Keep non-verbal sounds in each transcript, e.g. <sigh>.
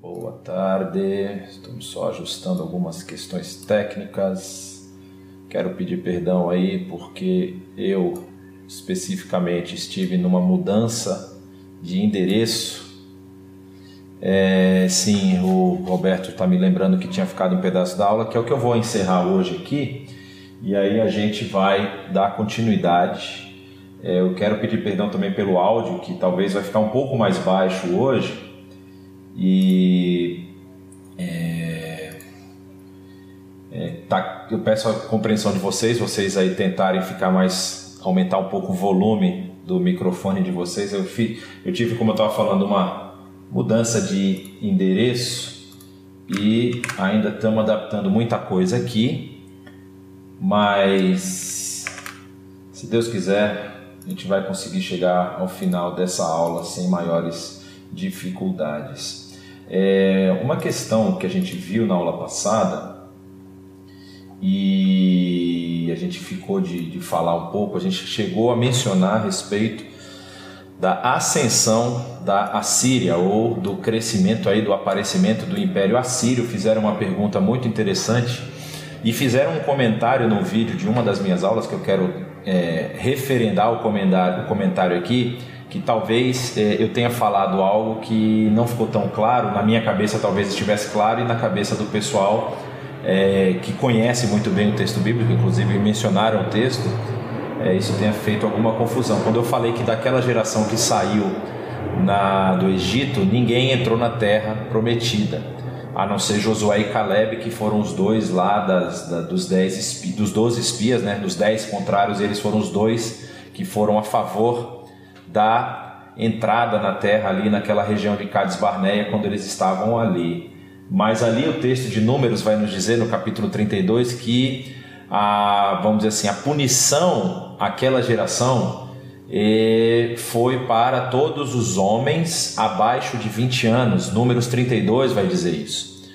Boa tarde, estamos só ajustando algumas questões técnicas. Quero pedir perdão aí porque eu especificamente estive numa mudança de endereço. É, sim, o Roberto está me lembrando que tinha ficado um pedaço da aula, que é o que eu vou encerrar hoje aqui, e aí a gente vai dar continuidade é, eu quero pedir perdão também pelo áudio, que talvez vai ficar um pouco mais baixo hoje. E é, é, tá, eu peço a compreensão de vocês, vocês aí tentarem ficar mais, aumentar um pouco o volume do microfone de vocês. Eu, fi, eu tive, como eu estava falando, uma mudança de endereço e ainda estamos adaptando muita coisa aqui, mas se Deus quiser, a gente vai conseguir chegar ao final dessa aula sem maiores dificuldades. É uma questão que a gente viu na aula passada e a gente ficou de, de falar um pouco, a gente chegou a mencionar a respeito da ascensão da Assíria ou do crescimento aí do aparecimento do Império Assírio. Fizeram uma pergunta muito interessante e fizeram um comentário no vídeo de uma das minhas aulas que eu quero é, referendar o comentário, o comentário aqui, que talvez é, eu tenha falado algo que não ficou tão claro, na minha cabeça talvez estivesse claro e na cabeça do pessoal é, que conhece muito bem o texto bíblico, inclusive mencionaram o texto, é, isso tenha feito alguma confusão. Quando eu falei que daquela geração que saiu na, do Egito, ninguém entrou na terra prometida a não ser Josué e Caleb, que foram os dois lá das, da, dos, dez, dos 12 espias, né? dos dez contrários, eles foram os dois que foram a favor da entrada na terra ali naquela região de Cades Barneia quando eles estavam ali. Mas ali o texto de Números vai nos dizer no capítulo 32 que a, vamos dizer assim, a punição àquela geração e foi para todos os homens abaixo de 20 anos. Números 32 vai dizer isso.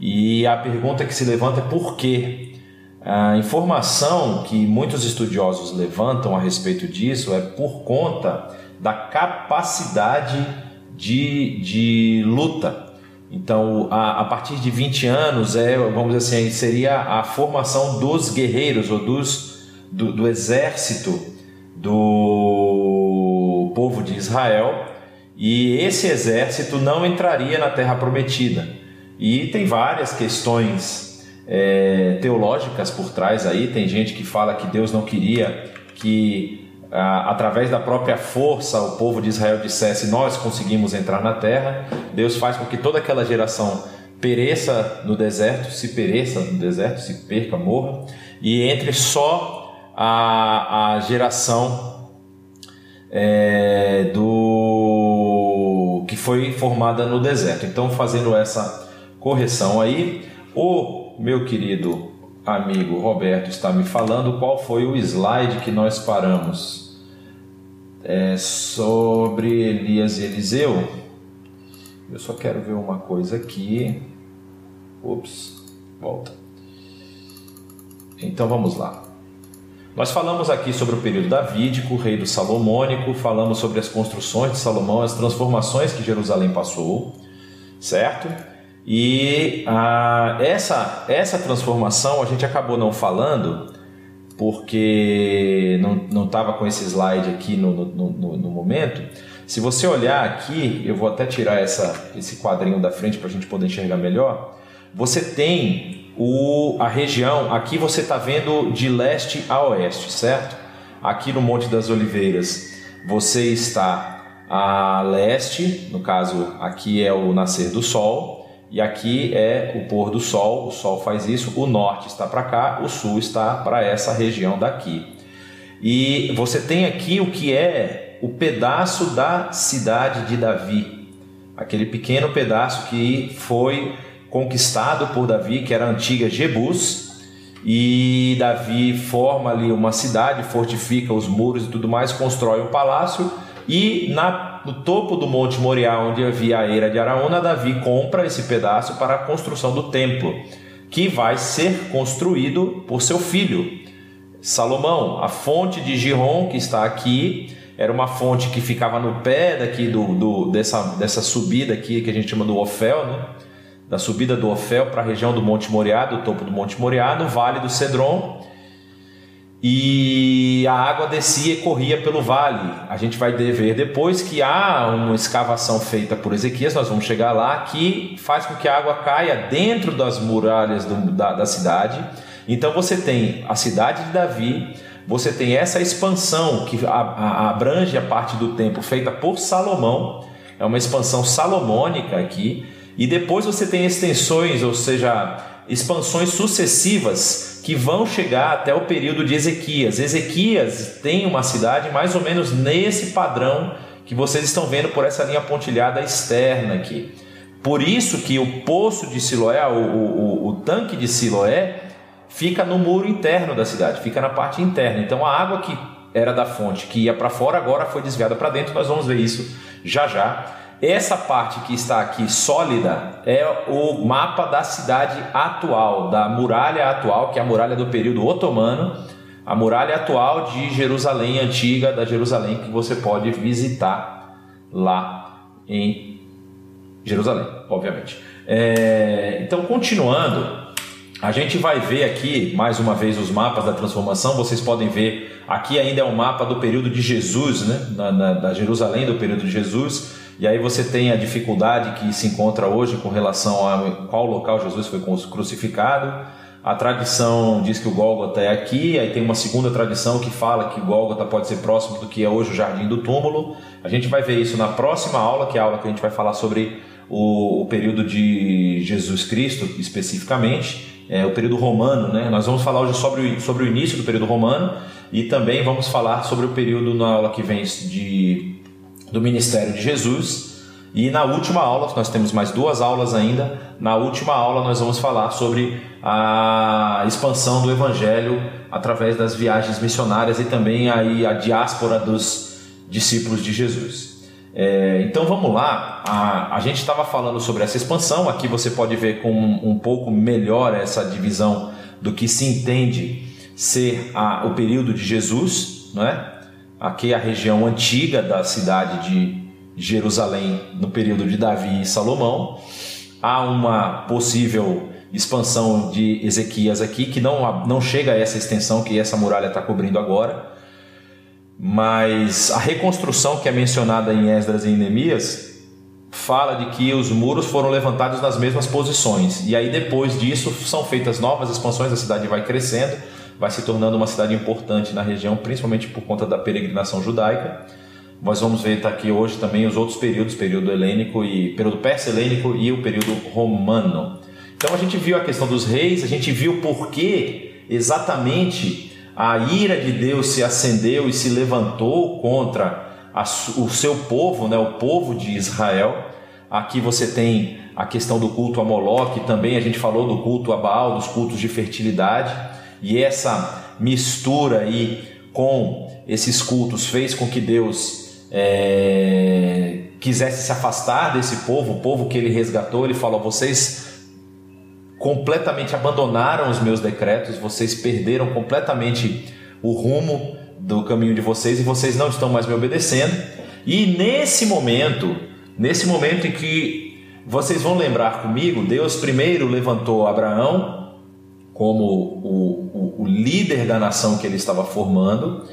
E a pergunta que se levanta é por quê? A informação que muitos estudiosos levantam a respeito disso é por conta da capacidade de, de luta. Então, a, a partir de 20 anos, é, vamos dizer assim, seria a formação dos guerreiros ou dos, do, do exército do povo de Israel e esse exército não entraria na Terra Prometida. E tem várias questões é, teológicas por trás aí. Tem gente que fala que Deus não queria que, a, através da própria força, o povo de Israel dissesse: Nós conseguimos entrar na Terra. Deus faz com que toda aquela geração pereça no deserto, se pereça no deserto, se perca, morra, e entre só a, a geração é, do que foi formada no deserto. Então, fazendo essa correção aí, o meu querido amigo Roberto está me falando qual foi o slide que nós paramos é, sobre Elias e Eliseu. Eu só quero ver uma coisa aqui. Ups, volta. Então vamos lá. Nós falamos aqui sobre o período davídico, o rei do Salomônico, falamos sobre as construções de Salomão, as transformações que Jerusalém passou, certo? E essa, essa transformação a gente acabou não falando porque não estava com esse slide aqui no, no, no, no, momento. Se você olhar aqui, eu vou até tirar essa, esse quadrinho da frente para a gente poder enxergar melhor. Você tem o, a região, aqui você está vendo de leste a oeste, certo? Aqui no Monte das Oliveiras você está a leste, no caso aqui é o nascer do sol, e aqui é o pôr do sol, o sol faz isso, o norte está para cá, o sul está para essa região daqui. E você tem aqui o que é o pedaço da cidade de Davi, aquele pequeno pedaço que foi conquistado por Davi, que era a antiga Jebus, e Davi forma ali uma cidade, fortifica os muros e tudo mais, constrói um palácio e na, no topo do Monte Moriá, onde havia a eira de Araúna, Davi compra esse pedaço para a construção do templo, que vai ser construído por seu filho Salomão. A fonte de Giron, que está aqui, era uma fonte que ficava no pé daqui do, do dessa, dessa subida aqui que a gente chama do Ofel, né? da subida do Ofel para a região do Monte Moriá, do topo do Monte Moriá, no Vale do Cedron. E a água descia e corria pelo vale. A gente vai ver depois que há uma escavação feita por Ezequias, nós vamos chegar lá, que faz com que a água caia dentro das muralhas do, da, da cidade. Então você tem a cidade de Davi, você tem essa expansão que abrange a parte do templo feita por Salomão, é uma expansão salomônica aqui, e depois você tem extensões, ou seja, expansões sucessivas que vão chegar até o período de Ezequias. Ezequias tem uma cidade mais ou menos nesse padrão que vocês estão vendo por essa linha pontilhada externa aqui. Por isso que o poço de Siloé, o, o, o tanque de Siloé, fica no muro interno da cidade, fica na parte interna. Então a água que era da fonte, que ia para fora, agora foi desviada para dentro. Nós vamos ver isso já já. Essa parte que está aqui sólida é o mapa da cidade atual, da muralha atual, que é a muralha do período otomano, a muralha atual de Jerusalém antiga, da Jerusalém que você pode visitar lá em Jerusalém, obviamente. É, então, continuando, a gente vai ver aqui mais uma vez os mapas da transformação. Vocês podem ver aqui ainda é um mapa do período de Jesus, né? Da Jerusalém do período de Jesus. E aí você tem a dificuldade que se encontra hoje com relação a qual local Jesus foi crucificado. A tradição diz que o Gólgota é aqui, aí tem uma segunda tradição que fala que o Gólgota pode ser próximo do que é hoje o Jardim do Túmulo. A gente vai ver isso na próxima aula, que é a aula que a gente vai falar sobre o, o período de Jesus Cristo especificamente é, o período romano, né? Nós vamos falar hoje sobre, sobre o início do período romano e também vamos falar sobre o período na aula que vem de, do ministério de Jesus. E na última aula, nós temos mais duas aulas ainda. Na última aula, nós vamos falar sobre a expansão do evangelho através das viagens missionárias e também aí a diáspora dos discípulos de Jesus. É, então vamos lá, a, a gente estava falando sobre essa expansão, aqui você pode ver com um, um pouco melhor essa divisão do que se entende ser a, o período de Jesus, não é? Aqui a região antiga da cidade de Jerusalém no período de Davi e Salomão. Há uma possível expansão de Ezequias aqui que não, não chega a essa extensão que essa muralha está cobrindo agora mas a reconstrução que é mencionada em Esdras e em Neemias fala de que os muros foram levantados nas mesmas posições. E aí depois disso são feitas novas expansões, a cidade vai crescendo, vai se tornando uma cidade importante na região, principalmente por conta da peregrinação judaica. Nós vamos ver tá aqui hoje também os outros períodos, período helênico e período persa-helênico e o período romano. Então a gente viu a questão dos reis, a gente viu por que exatamente a ira de Deus se acendeu e se levantou contra a, o seu povo, né, o povo de Israel. Aqui você tem a questão do culto a Moloque, também a gente falou do culto a Baal, dos cultos de fertilidade, e essa mistura aí com esses cultos fez com que Deus é, quisesse se afastar desse povo, o povo que ele resgatou. Ele falou: vocês completamente abandonaram os meus decretos, vocês perderam completamente o rumo do caminho de vocês e vocês não estão mais me obedecendo. E nesse momento, nesse momento em que vocês vão lembrar comigo, Deus primeiro levantou Abraão como o, o, o líder da nação que ele estava formando.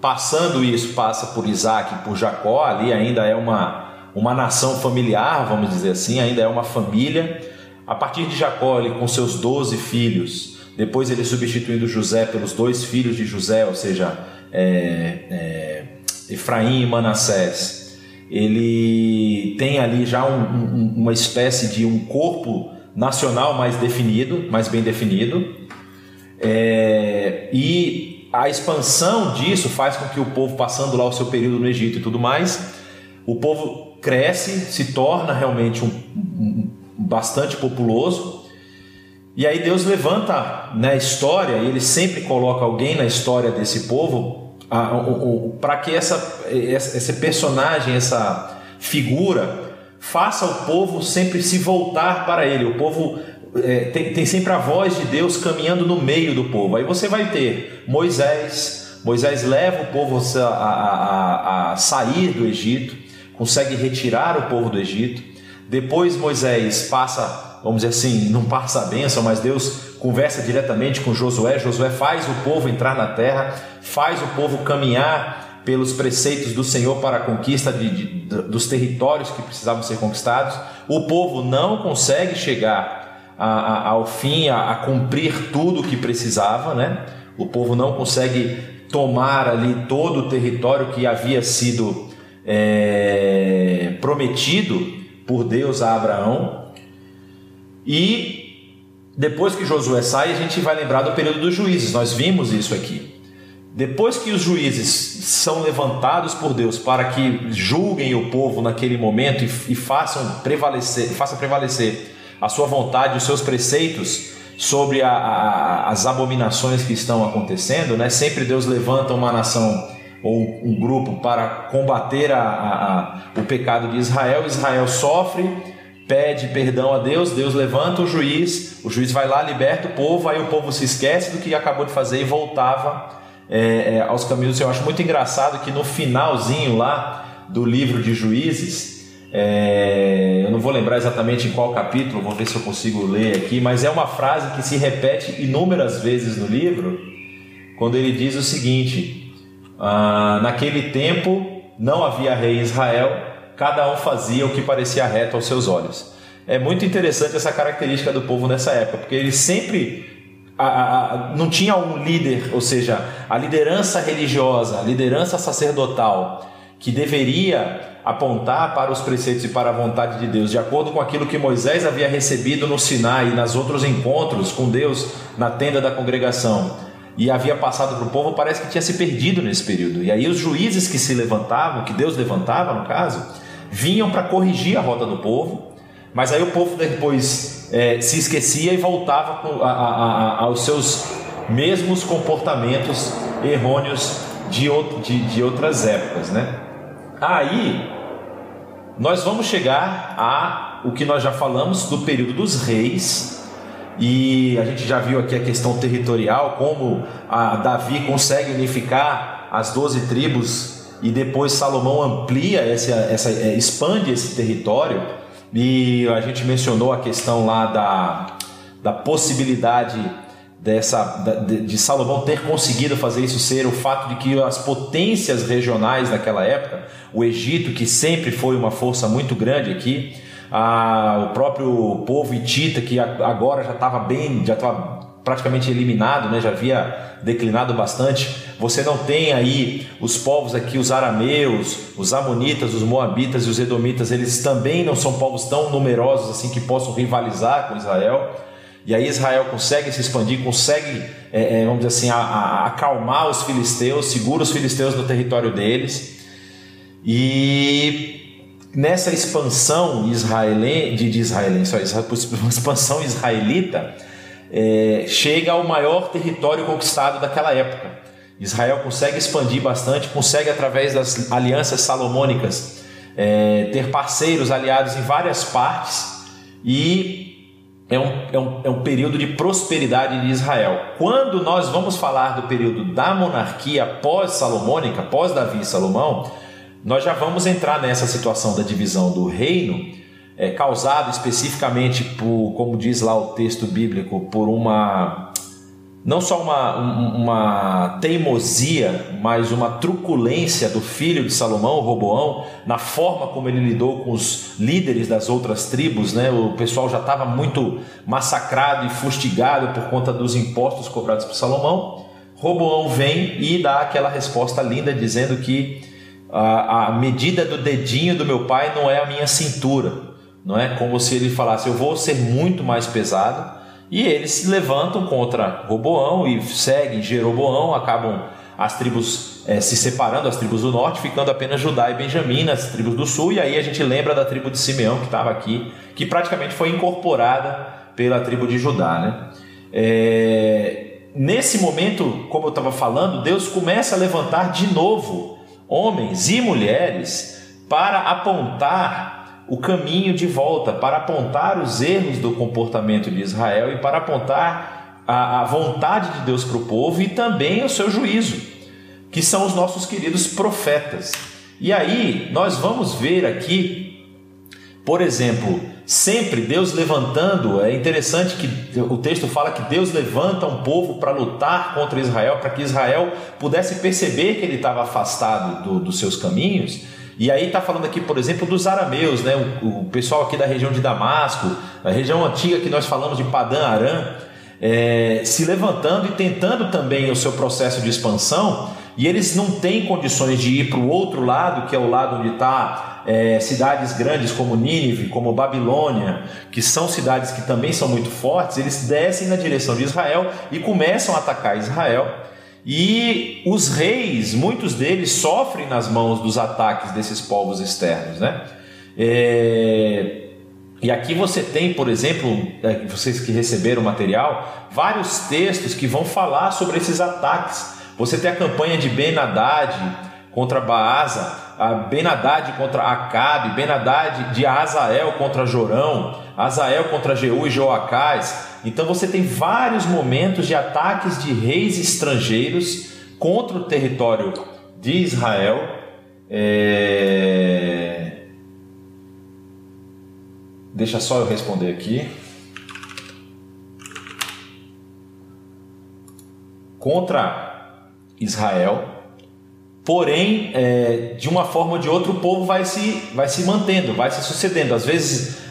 Passando isso, passa por Isaac, por Jacó, ali ainda é uma, uma nação familiar, vamos dizer assim, ainda é uma família. A partir de Jacó, ele com seus doze filhos, depois ele substituindo José pelos dois filhos de José, ou seja, é, é, Efraim e Manassés, ele tem ali já um, um, uma espécie de um corpo nacional mais definido, mais bem definido, é, e a expansão disso faz com que o povo, passando lá o seu período no Egito e tudo mais, o povo cresce, se torna realmente um, um bastante populoso. E aí Deus levanta na história, e ele sempre coloca alguém na história desse povo, para que essa, esse personagem, essa figura, faça o povo sempre se voltar para ele. O povo é, tem, tem sempre a voz de Deus caminhando no meio do povo. Aí você vai ter Moisés, Moisés leva o povo a, a, a, sair do Egito, consegue retirar o povo do Egito. Depois Moisés passa, vamos dizer assim, não passa a bênção, mas Deus conversa diretamente com Josué. Josué faz o povo entrar na terra, faz o povo caminhar pelos preceitos do Senhor para a conquista de, de, dos territórios que precisavam ser conquistados. O povo não consegue chegar a, a, ao fim, a, a cumprir tudo o que precisava, né? O povo não consegue tomar ali todo o território que havia sido é, prometido por Deus a Abraão. E depois que Josué sai, a gente vai lembrar do período dos juízes. Nós vimos isso aqui. Depois que os juízes são levantados por Deus para que julguem o povo naquele momento e, e façam prevalecer, faça prevalecer a sua vontade, os seus preceitos, sobre a, a, as abominações que estão acontecendo, né? Sempre Deus levanta uma nação ou um grupo para combater a, o pecado de Israel. Israel sofre, pede perdão a Deus, Deus levanta o juiz, o juiz vai lá, liberta o povo, aí o povo se esquece do que acabou de fazer e voltava é, é, aos caminhos. Eu acho muito engraçado que no finalzinho lá do livro de Juízes, é, eu não vou lembrar exatamente em qual capítulo, vou ver se eu consigo ler aqui, mas é uma frase que se repete inúmeras vezes no livro, quando ele diz o seguinte: ah, Naquele tempo não havia rei em Israel, cada um fazia o que parecia reto aos seus olhos. É muito interessante essa característica do povo nessa época, porque ele sempre a, a, não tinha um líder, ou seja, a liderança religiosa, a liderança sacerdotal, que deveria apontar para os preceitos e para a vontade de Deus, de acordo com aquilo que Moisés havia recebido no Sinai e nas outros encontros com Deus na tenda da congregação e havia passado para o povo, parece que tinha se perdido nesse período. E aí os juízes que se levantavam, que Deus levantava no caso, vinham para corrigir a rota do povo, mas aí o povo depois é, se esquecia e voltava a, a, a, aos seus mesmos comportamentos errôneos de, de, de outras épocas, né? Aí nós vamos chegar a o que nós já falamos do período dos reis e a gente já viu aqui a questão territorial, como Davi consegue unificar as doze tribos e depois Salomão amplia essa, essa é, expande esse território e a gente mencionou a questão lá da, da possibilidade dessa de Salomão ter conseguido fazer isso ser o fato de que as potências regionais daquela época, o Egito que sempre foi uma força muito grande aqui, a, o próprio povo hitita que agora já estava bem, já estava praticamente eliminado, né? já havia declinado bastante. Você não tem aí os povos aqui, os arameus, os amonitas, os moabitas e os edomitas, eles também não são povos tão numerosos assim que possam rivalizar com Israel. E aí Israel consegue se expandir, consegue, é, é, vamos dizer assim, a, a, acalmar os filisteus, segura os filisteus no território deles. E nessa expansão israelense, de, de israelense, <laughs> expansão israelita, é, chega ao maior território conquistado daquela época. Israel consegue expandir bastante, consegue através das alianças salomônicas é, ter parceiros aliados em várias partes e é um, é, um, é um período de prosperidade de Israel. Quando nós vamos falar do período da monarquia pós-salomônica, pós-Davi e Salomão, nós já vamos entrar nessa situação da divisão do reino, é, causado especificamente por, como diz lá o texto bíblico, por uma não só uma, uma teimosia, mas uma truculência do filho de Salomão, Roboão, na forma como ele lidou com os líderes das outras tribos, né? O pessoal já estava muito massacrado e fustigado por conta dos impostos cobrados por Salomão. Roboão vem e dá aquela resposta linda dizendo que a, a medida do dedinho do meu pai não é a minha cintura, não é como se ele falasse eu vou ser muito mais pesado e eles se levantam contra Roboão e seguem Jeroboão, acabam as tribos é, se separando, as tribos do norte, ficando apenas Judá e Benjamim, as tribos do sul, e aí a gente lembra da tribo de Simeão que estava aqui, que praticamente foi incorporada pela tribo de Judá. Né? É, nesse momento, como eu estava falando, Deus começa a levantar de novo homens e mulheres para apontar o caminho de volta, para apontar os erros do comportamento de Israel e para apontar a, a vontade de Deus para o povo e também o seu juízo. que são os nossos queridos profetas. E aí nós vamos ver aqui, por exemplo, sempre Deus levantando, é interessante que o texto fala que Deus levanta um povo para lutar contra Israel, para que Israel pudesse perceber que ele estava afastado do, dos seus caminhos. E aí está falando aqui, por exemplo, dos arameus, né? O, o, pessoal aqui da região de Damasco, a região antiga que nós falamos de Padã Aram, é, se levantando e tentando também o seu processo de expansão, e eles não têm condições de ir para o outro lado, que é o lado onde está é, cidades grandes como Nínive, como Babilônia, que são cidades que também são muito fortes, eles descem na direção de Israel e começam a atacar Israel. E os reis, muitos deles sofrem nas mãos dos ataques desses povos externos, né? É... E aqui você tem, por exemplo, é, vocês que receberam o material, vários textos que vão falar sobre esses ataques você tem a campanha de Ben Haddad contra Baasa, a Ben Haddad contra Acabe, Ben Haddad de Azael contra Jorão, Azael contra Jeú e Joacás. Então você tem vários momentos de ataques de reis estrangeiros contra o território de Israel. É... Deixa só eu responder aqui. Contra Israel. Porém, é, de uma forma ou de outra, o povo vai se, vai se mantendo, vai se sucedendo. Às vezes,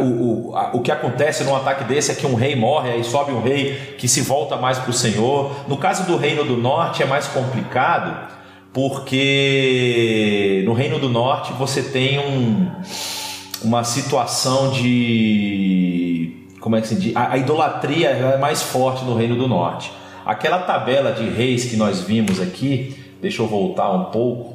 o, a, o que acontece num ataque desse é que um rei morre, aí sobe um rei que se volta mais para o Senhor. No caso do Reino do Norte é mais complicado, porque no Reino do Norte você tem um, uma situação de. Como é que se diz? A, a idolatria é mais forte no Reino do Norte. Aquela tabela de reis que nós vimos aqui, deixa eu voltar um pouco.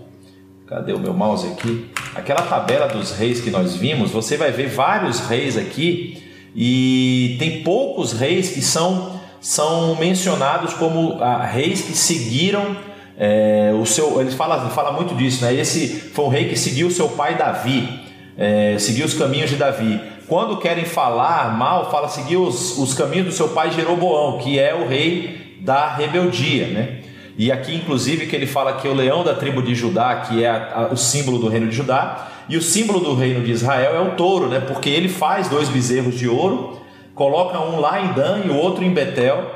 Cadê o meu mouse aqui? Aquela tabela dos reis que nós vimos, você vai ver vários reis aqui e tem poucos reis que são, são mencionados como ah, reis que seguiram é, o seu. Ele fala, fala muito disso, né? Esse foi um rei que seguiu seu pai Davi, é, seguiu os caminhos de Davi. Quando querem falar mal, fala seguir os, os caminhos do seu pai Jeroboão, que é o rei da rebeldia, né? E aqui, inclusive, que ele fala que o leão da tribo de Judá, que é a, a, o símbolo do reino de Judá, e o símbolo do reino de Israel é o touro, né? Porque ele faz dois bezerros de ouro, coloca um lá em Dan e o outro em Betel,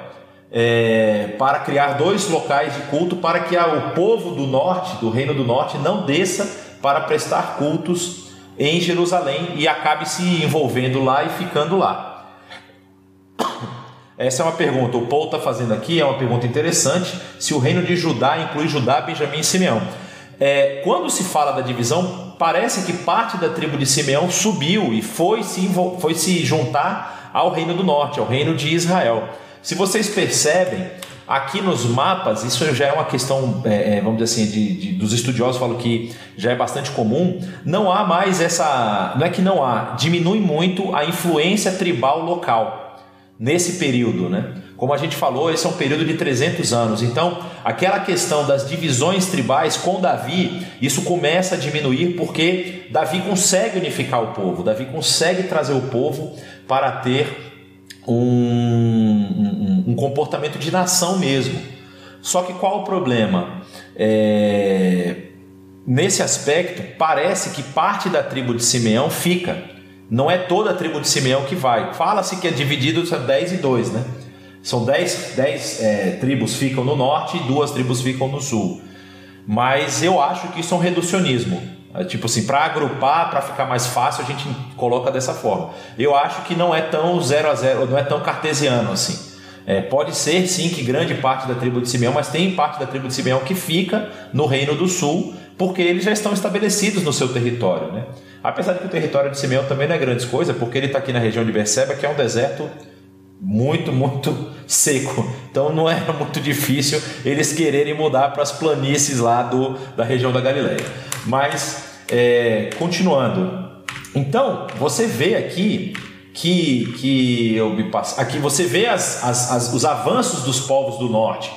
é, para criar dois locais de culto, para que a, o povo do norte, do reino do norte, não desça para prestar cultos em Jerusalém e acabe se envolvendo lá e ficando lá. Essa é uma pergunta. O Paul está fazendo aqui, é uma pergunta interessante. Se o reino de Judá inclui Judá, Benjamim e Simeão. É, quando se fala da divisão, parece que parte da tribo de Simeão subiu e foi se, foi se juntar ao reino do norte, ao reino de Israel. Se vocês percebem, aqui nos mapas, isso já é uma questão, é, é, vamos dizer assim, de, de, dos estudiosos falam que já é bastante comum. Não há mais essa. Não é que não há, diminui muito a influência tribal local nesse período, né? Como a gente falou, esse é um período de 300 anos. Então, aquela questão das divisões tribais com Davi, isso começa a diminuir porque Davi consegue unificar o povo, Davi consegue trazer o povo para ter um, um, um comportamento de nação mesmo. Só que qual o problema? É... Nesse aspecto, parece que parte da tribo de Simeão fica não é toda a tribo de Simeão que vai. Fala-se que é dividido em 10 e 2, né? São 10, 10 é, tribos ficam no norte e duas tribos ficam no sul. Mas eu acho que isso é um reducionismo. É, tipo assim, para agrupar, para ficar mais fácil, a gente coloca dessa forma. Eu acho que não é tão zero a zero, não é tão cartesiano assim. É, pode ser sim que grande parte da tribo de Simeão, mas tem parte da tribo de Simeão que fica no Reino do Sul, porque eles já estão estabelecidos no seu território. Né? Apesar de que o território de Simeão também não é grande coisa, porque ele está aqui na região de Berseba, que é um deserto muito, muito seco. Então não é <laughs> muito difícil eles quererem mudar para as planícies lá do, da região da Galileia. Mas, é, continuando. Então, você vê aqui que, que eu me passo, aqui você vê as, as, as, os avanços dos povos do norte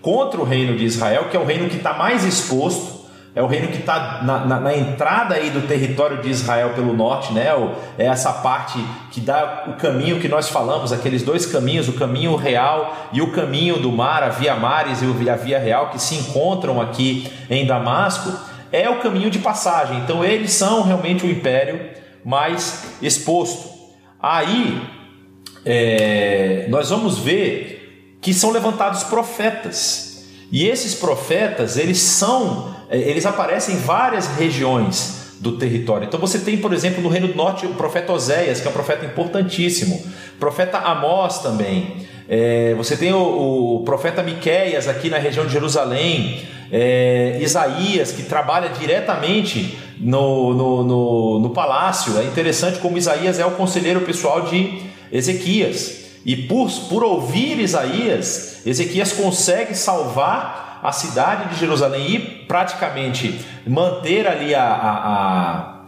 contra o reino de Israel, que é o reino que está mais exposto é o reino que está na, na, na, entrada aí do território de Israel pelo norte, né? O, é essa parte que dá o caminho que nós falamos, aqueles dois caminhos, o caminho real e o caminho do mar, a via mares e a via real, que se encontram aqui em Damasco, é o caminho de passagem. Então eles são realmente o império mais exposto. Aí é, nós vamos ver que são levantados profetas e esses profetas, eles são, eles aparecem em várias regiões do território. Então você tem, por exemplo, no Reino do Norte o profeta Oséias, que é um profeta importantíssimo. Profeta Amós também. É, você tem o, o, profeta Miqueias aqui na região de Jerusalém. É, Isaías, que trabalha diretamente no, no, no, no palácio. É interessante como Isaías é o conselheiro pessoal de Ezequias. E por, por ouvir Isaías, Ezequias consegue salvar a cidade de Jerusalém e praticamente manter ali a,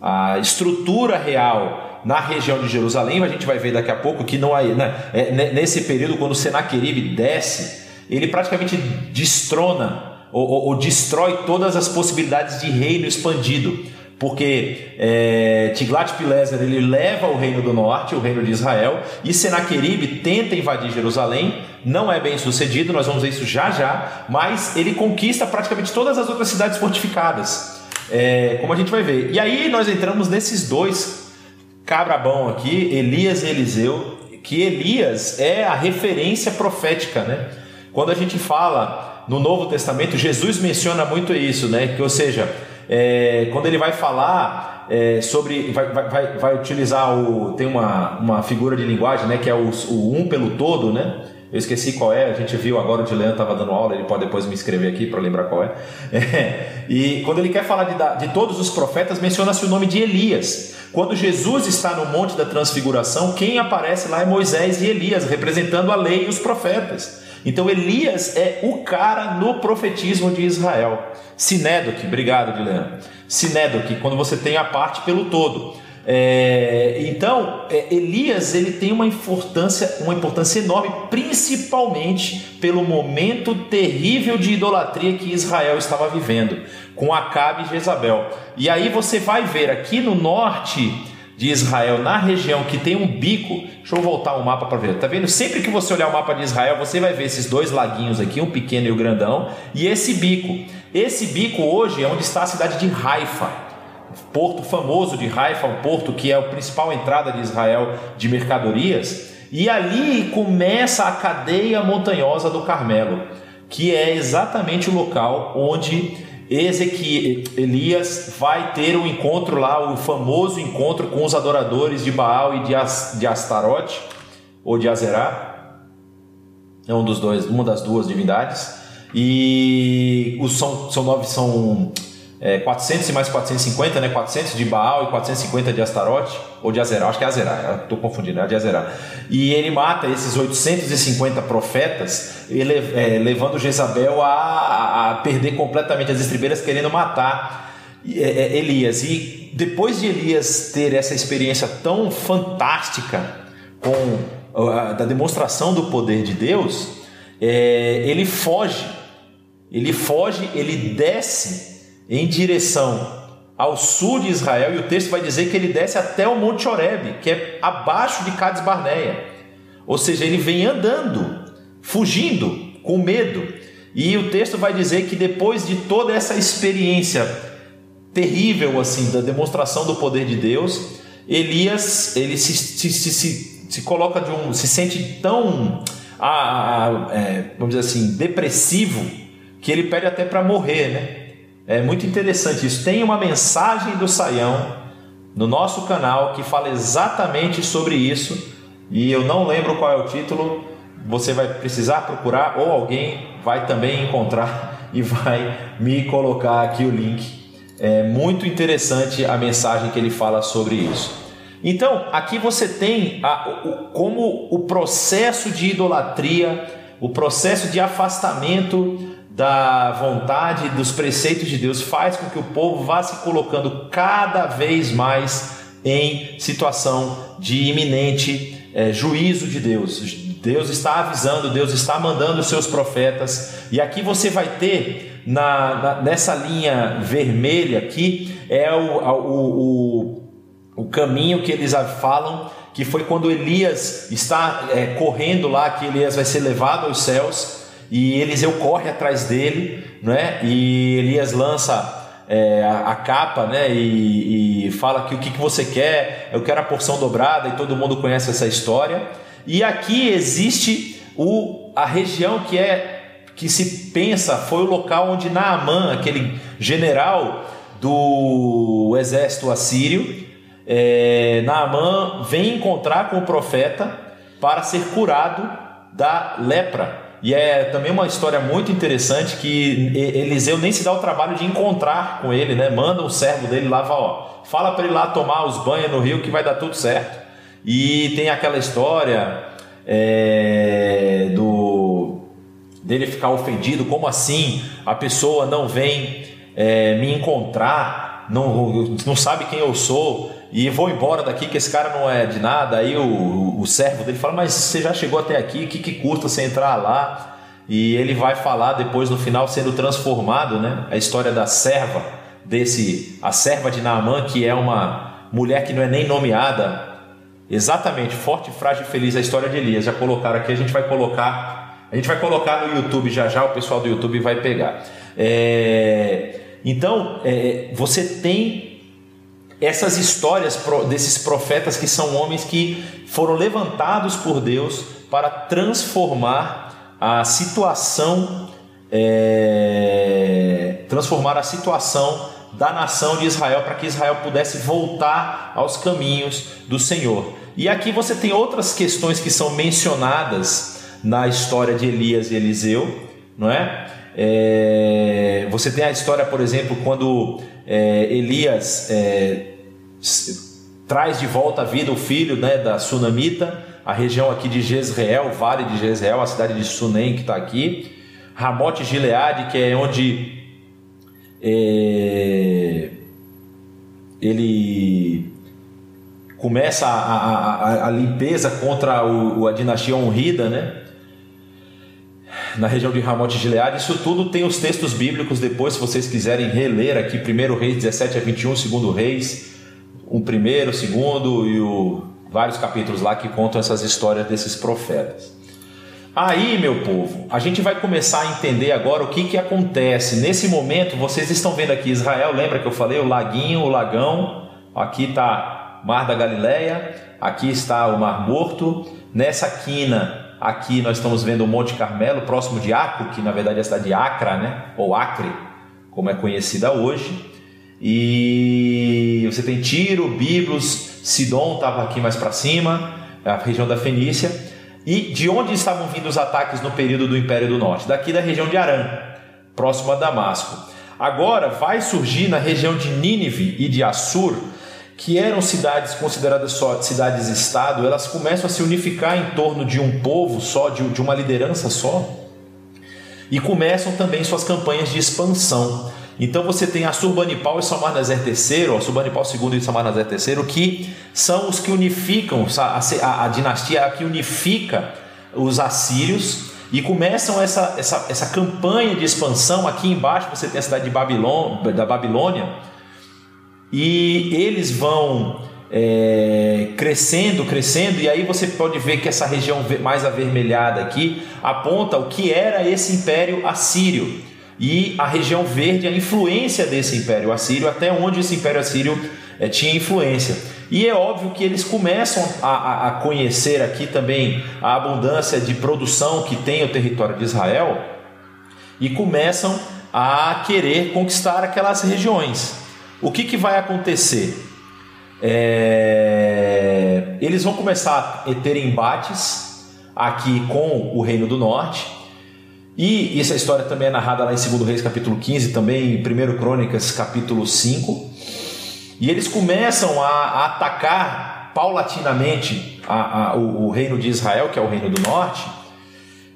a, a, estrutura real na região de Jerusalém. A gente vai ver daqui a pouco que não há, né, é, nesse período, quando Senaqueribe desce, ele praticamente destrona ou, ou, ou destrói todas as possibilidades de reino expandido porque é, Tiglat-Pileser ele leva o reino do norte, o reino de Israel, e Senaqueribe tenta invadir Jerusalém, não é bem sucedido, nós vamos ver isso já já, mas ele conquista praticamente todas as outras cidades fortificadas, é, como a gente vai ver. E aí nós entramos nesses dois cabrabão aqui, Elias e Eliseu, que Elias é a referência profética, né? Quando a gente fala no Novo Testamento, Jesus menciona muito isso, né? Que, ou seja, é, quando ele vai falar é, sobre. Vai, vai, vai utilizar o. Tem uma, uma figura de linguagem, né? Que é o, o um pelo todo, né? Eu esqueci qual é, a gente viu agora o Dilean estava dando aula, ele pode depois me escrever aqui para lembrar qual é. <laughs> é. E quando ele quer falar de, de todos os profetas, menciona-se o nome de Elias. Quando Jesus está no Monte da Transfiguração, quem aparece lá é Moisés e Elias, representando a lei e os profetas. Então Elias é o cara no profetismo de Israel. Sinédoque, obrigado, Guilherme. Sinédoque, quando você tem a parte pelo todo. É, então, é, Elias ele tem uma importância, uma importância enorme, principalmente pelo momento terrível de idolatria que Israel estava vivendo, com Acabe e Jezabel. E aí você vai ver aqui no norte de Israel, na região que tem um bico, deixa eu voltar o mapa para ver. Tá vendo? Sempre que você olhar o mapa de Israel, você vai ver esses dois laguinhos aqui, um pequeno e o um grandão, e esse bico. Esse bico hoje é onde está a cidade de Haifa. Porto famoso de Haifa, um porto que é a principal entrada de Israel de mercadorias, e ali começa a cadeia montanhosa do Carmelo, que é exatamente o local onde Ezequiel, Elias vai ter um encontro lá, o famoso encontro com os adoradores de Baal e de, As, de Astarote, ou de Azerá, é um dos dois, uma das duas divindades, e os são, são nove são é, 400 e mais 450, né? 400 de Baal e 450 de Astarote, ou de Azerá, acho que é Azerá, estou confundindo, é de Azerá. E ele mata esses 850 profetas, ele, é, levando Jezabel a, a, perder completamente as estribeiras, querendo matar é, é, Elias. E depois de Elias ter essa experiência tão fantástica com a, da demonstração do poder de Deus, é, ele foge, ele foge, ele desce em direção ao sul de Israel, e o texto vai dizer que ele desce até o Monte Horebe, que é abaixo de Cades Barneia. Ou seja, ele vem andando, fugindo, com medo. E o texto vai dizer que depois de toda essa experiência terrível assim da demonstração do poder de Deus, Elias ele se, se, se, se coloca de um, se sente tão, ah, ah, é, vamos dizer assim, depressivo que ele pede até para morrer, né? É muito interessante isso. Tem uma mensagem do Saião no nosso canal que fala exatamente sobre isso e eu não lembro qual é o título. Você vai precisar procurar ou alguém vai também encontrar <laughs> e vai me colocar aqui o link. É muito interessante a mensagem que ele fala sobre isso. Então, aqui você tem a, o, como o processo de idolatria, o processo de afastamento da vontade, dos preceitos de Deus, faz com que o povo vá se colocando cada vez mais em situação de iminente é, juízo de Deus. Deus está avisando, Deus está mandando os seus profetas, e aqui você vai ter na, na, nessa linha vermelha aqui é o, o, o, o caminho que eles falam que foi quando Elias está é, correndo lá, que Elias vai ser levado aos céus e Eliseu corre atrás dele, né? E Elias lança é, a, a, capa, né? E, e, fala que o que, que você quer, eu quero a porção dobrada, e todo mundo conhece essa história. E aqui existe o, a região que é que se pensa foi o local onde Naamã, aquele general do exército assírio, é, Naamã vem encontrar com o profeta para ser curado da lepra. E é também uma história muito interessante que Eliseu nem se dá o trabalho de encontrar com ele, né? Manda um servo dele lá, ó, fala para ele lá tomar os banhos no rio que vai dar tudo certo. E tem aquela história é, do dele ficar ofendido, como assim a pessoa não vem é, me encontrar, não, não sabe quem eu sou e vou embora daqui que esse cara não é de nada. Aí o, o servo dele fala: Mas você já chegou até aqui, o que, que custa você entrar lá? E ele vai falar depois no final sendo transformado, né? A história da serva desse, a serva de Naamã, que é uma mulher que não é nem nomeada. Exatamente, forte, frágil e feliz a história de Elias. Já colocaram aqui, a gente vai colocar, a gente vai colocar no YouTube já já, o pessoal do YouTube vai pegar. É, então, é, você tem essas histórias desses profetas que são homens que foram levantados por Deus para transformar a situação, é, transformar a situação da nação de Israel para que Israel pudesse voltar aos caminhos do Senhor. E aqui você tem outras questões que são mencionadas na história de Elias e Eliseu, não é? é você tem a história, por exemplo, quando é, Elias é, traz de volta à vida o filho né, da Sunamita, a região aqui de Jezreel, Vale de Jezreel, a cidade de Sunem que está aqui, Ramote Gileade, que é onde é, ele começa a, a, a, limpeza contra o, a dinastia honrida, né? na região de Ramote Gileade. Isso tudo tem os textos bíblicos depois, se vocês quiserem reler aqui, 1 Reis 17 a 21, 2 Reis, o primeiro, o segundo e o, vários capítulos lá que contam essas histórias desses profetas. Aí, meu povo, a gente vai começar a entender agora o que, que acontece. Nesse momento, vocês estão vendo aqui Israel, lembra que eu falei o laguinho, o lagão, aqui está Mar da Galileia, aqui está o Mar Morto, nessa quina Aqui nós estamos vendo o Monte Carmelo, próximo de Acre, que na verdade é a cidade de Acra, né? ou Acre, como é conhecida hoje. E você tem Tiro, Biblos, Sidon estava aqui mais para cima, a região da Fenícia. E de onde estavam vindo os ataques no período do Império do Norte? Daqui da região de Arã, próximo a Damasco. Agora vai surgir na região de Nínive e de Assur que eram cidades consideradas só cidades-estado, elas começam a se unificar em torno de um povo só, de, de uma liderança só, e começam também suas campanhas de expansão. Então você tem Assurbanipal e Salmaneser III, Assurbanipal II e Salmaneser III, que são os que unificam, a, a, a dinastia que unifica os assírios e começam essa, essa, essa campanha de expansão. Aqui embaixo você tem a cidade de Babilônia, da Babilônia, e eles vão é, crescendo, crescendo, e aí você pode ver que essa região mais avermelhada aqui aponta o que era esse império assírio e a região verde, a influência desse império assírio, até onde esse império assírio é, tinha influência. E é óbvio que eles começam a, a, conhecer aqui também a abundância de produção que tem o território de Israel e começam a querer conquistar aquelas regiões. O que, que vai acontecer? É... Eles vão começar a ter embates aqui com o Reino do Norte. E essa história também é narrada lá em 2 Reis capítulo 15, também em 1 Crônicas capítulo 5. E eles começam a, a atacar paulatinamente a, a, o, o, reino de Israel, que é o reino do norte.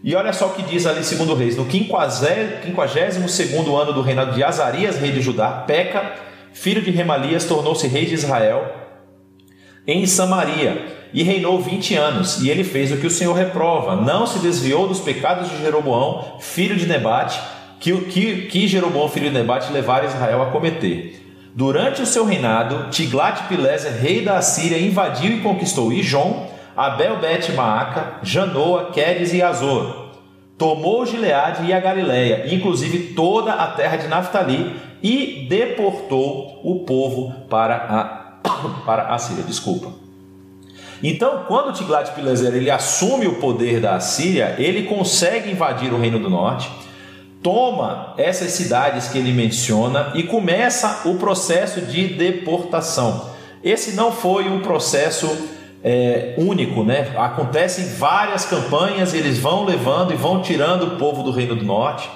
E olha só o que diz ali 2 Reis: No 52 ano do reinado de Azarias, rei de Judá, Peca filho de Remalias, tornou-se rei de Israel em Samaria e reinou vinte anos. E ele fez o que o Senhor reprova, não se desviou dos pecados de Jeroboão, filho de Nebate, que, que, que Jeroboão, filho de Nebate, levara Israel a cometer. Durante o seu reinado, Tiglat-Pileser, rei da Assíria, invadiu e conquistou Ijon, Abel-Bet-Maaca, Janoa, Quedes e Azor. Tomou Gileade e a Galileia, inclusive toda a terra de Naphtali, e deportou o povo para a, para a Síria. Desculpa. Então, quando Tiglat-Pileser ele assume o poder da Assíria, ele consegue invadir o reino do norte, toma essas cidades que ele menciona e começa o processo de deportação. Esse não foi um processo é, único, né? Acontecem várias campanhas, eles vão levando e vão tirando o povo do reino do norte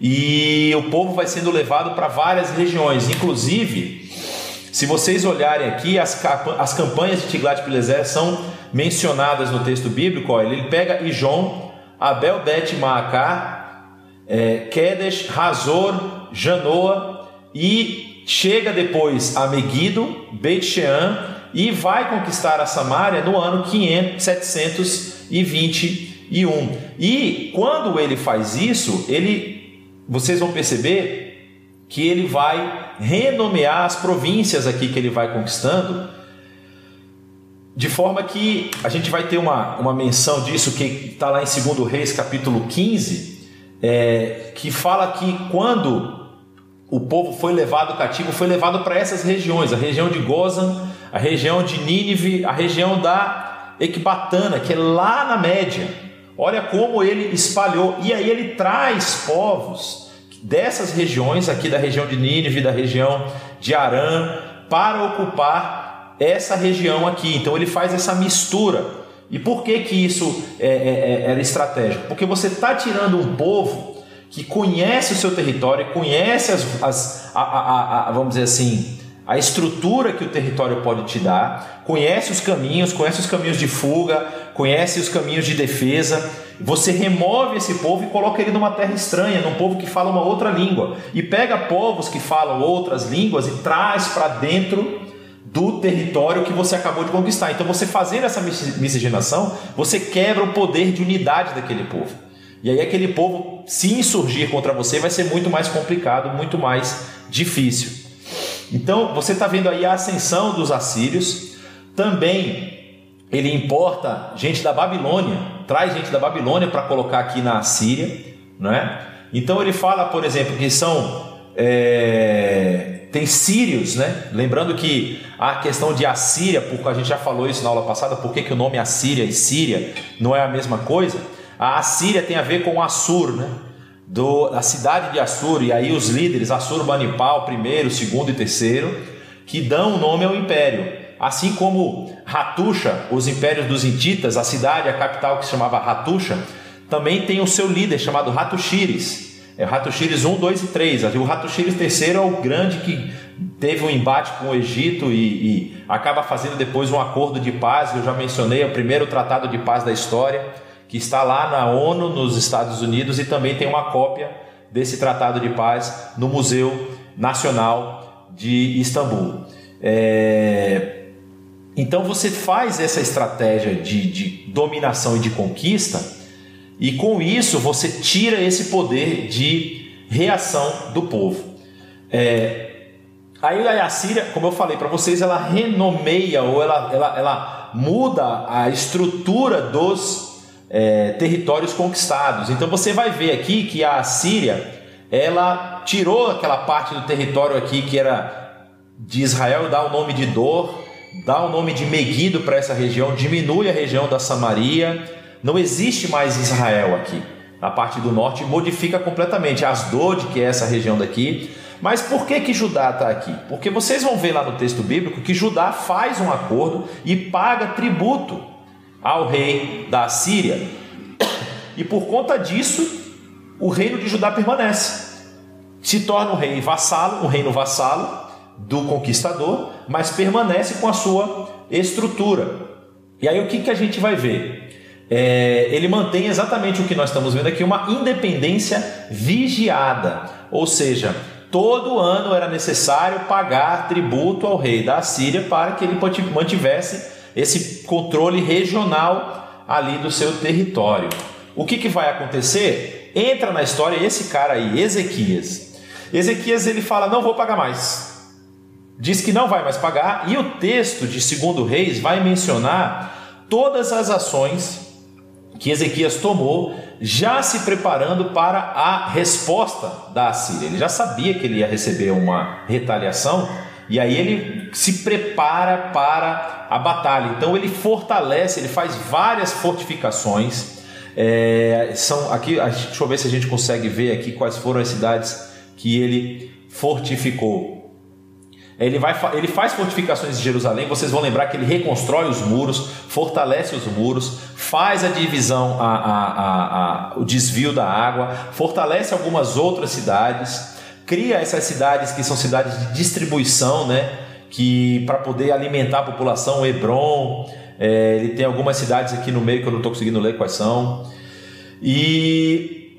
e o povo vai sendo levado para várias regiões, inclusive se vocês olharem aqui, as, as campanhas de Tiglat-Pileser são mencionadas no texto bíblico. Olha, ele pega Ijon, Abel Bet Maacá, é, Kedesh, Razor, Janoa e chega depois a Megido, Beit Shean e vai conquistar a Samária no ano 500, 721. E quando ele faz isso, ele, vocês vão perceber que ele vai renomear as províncias aqui que ele vai conquistando, de forma que a gente vai ter uma, uma menção disso que está lá em 2 Reis, capítulo 15, é, que fala que quando o povo foi levado cativo, foi levado para essas regiões, a região de Gozan, a região de Nínive, a região da Ecbatana, que é lá na média. Olha como ele espalhou, e aí ele traz povos dessas regiões, aqui da região de Nínive, da região de Arã, para ocupar essa região aqui. Então ele faz essa mistura. E por que, que isso é, é, é era estratégico? Porque você está tirando um povo que conhece o seu território, conhece as, as a, a, a, vamos dizer assim, a estrutura que o território pode te dar, conhece os caminhos, conhece os caminhos de fuga, conhece os caminhos de defesa. Você remove esse povo e coloca ele numa terra estranha, num povo que fala uma outra língua. E pega povos que falam outras línguas e traz para dentro do território que você acabou de conquistar. Então, você fazendo essa miscigenação, você quebra o poder de unidade daquele povo. E aí, aquele povo, se insurgir contra você, vai ser muito mais complicado, muito mais difícil. Então, você está vendo aí a ascensão dos assírios. Também ele importa gente da Babilônia, traz gente da Babilônia para colocar aqui na Síria, não é? Então ele fala, por exemplo, que são é, tem sírios, né? Lembrando que a questão de Assíria, porque a gente já falou isso na aula passada, por que, que o nome Assíria e Síria não é a mesma coisa? A Assíria tem a ver com Assur, né? do, da cidade de Assur, e aí os líderes, Assur-Banipal, primeiro, segundo e terceiro, que dão o nome ao império. Assim como Ratusha, os impérios dos Hititas, a cidade, a capital que se chamava Ratusha, também tem o seu líder chamado Ratushires. É Ratushires 1, 2 e 3. O Ratushires III é o grande que teve um embate com o Egito e, e acaba fazendo depois um acordo de paz. Eu já mencionei, é o primeiro tratado de paz da história que está lá na ONU, nos Estados Unidos, e também tem uma cópia desse Tratado de Paz no Museu Nacional de Istambul. É... Então você faz essa estratégia de, de dominação e de conquista, e com isso você tira esse poder de reação do povo. É... Aí a Síria, como eu falei para vocês, ela renomeia ou ela, ela, ela muda a estrutura dos é, territórios conquistados. Então você vai ver aqui que a Síria ela tirou aquela parte do território aqui que era de Israel, dá o nome de Dor, dá o nome de Meguido para essa região, diminui a região da Samaria, não existe mais Israel aqui. Na parte do norte modifica completamente Asdod, que é essa região daqui. Mas por que que Judá está aqui? Porque vocês vão ver lá no texto bíblico que Judá faz um acordo e paga tributo ao rei da Síria. E por conta disso, o reino de Judá permanece. Se torna um rei vassalo, um reino vassalo do conquistador, mas permanece com a sua estrutura. E aí o que, que a gente vai ver? É, ele mantém exatamente o que nós estamos vendo aqui, uma independência vigiada. Ou seja, todo ano era necessário pagar tributo ao rei da Síria para que ele mantivesse esse controle regional ali do seu território. O que, que vai acontecer? entra na história esse cara aí, Ezequias. Ezequias ele fala: Não vou pagar mais. Diz que não vai mais pagar, e o texto de 2 Reis vai mencionar todas as ações que Ezequias tomou, já se preparando para a resposta da Assíria. Ele já sabia que ele ia receber uma retaliação, e aí ele se prepara para a batalha. Então ele fortalece, ele faz várias fortificações. É, são aqui, deixa eu ver se a gente consegue ver aqui quais foram as cidades que ele fortificou. Ele, vai, ele faz fortificações de Jerusalém, vocês vão lembrar que ele reconstrói os muros, fortalece os muros, faz a divisão, a, a, a, o desvio da água, fortalece algumas outras cidades, cria essas cidades que são cidades de distribuição, né? Que para poder alimentar a população, Hebron, é, ele tem algumas cidades aqui no meio que eu não estou conseguindo ler quais são. E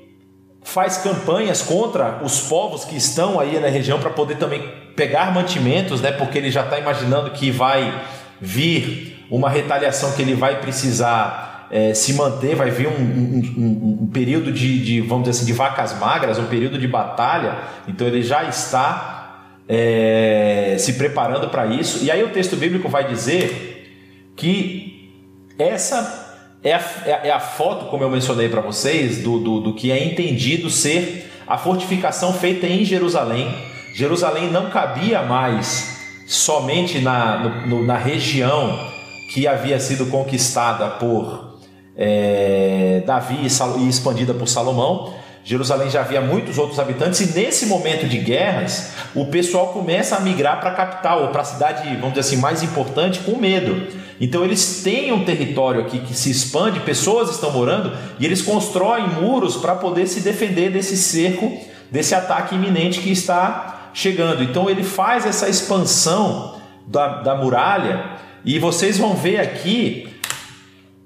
faz campanhas contra os povos que estão aí na região para poder também pegar mantimentos, né? Porque ele já está imaginando que vai vir uma retaliação que ele vai precisar é, se manter, vai vir um, um, um, período de, de, vamos dizer assim, de vacas magras, um período de batalha. Então ele já está é, se preparando para isso. E aí o texto bíblico vai dizer que essa é a, é a foto, como eu mencionei para vocês, do, do, do que é entendido ser a fortificação feita em Jerusalém. Jerusalém não cabia mais somente na, no, na região que havia sido conquistada por é, Davi e expandida por Salomão, Jerusalém já havia muitos outros habitantes e nesse momento de guerras, o pessoal começa a migrar para a capital ou para a cidade, vamos dizer assim, mais importante com medo. Então eles têm um território aqui que se expande, pessoas estão morando e eles constroem muros para poder se defender desse cerco, desse ataque iminente que está chegando. Então ele faz essa expansão da, da muralha e vocês vão ver aqui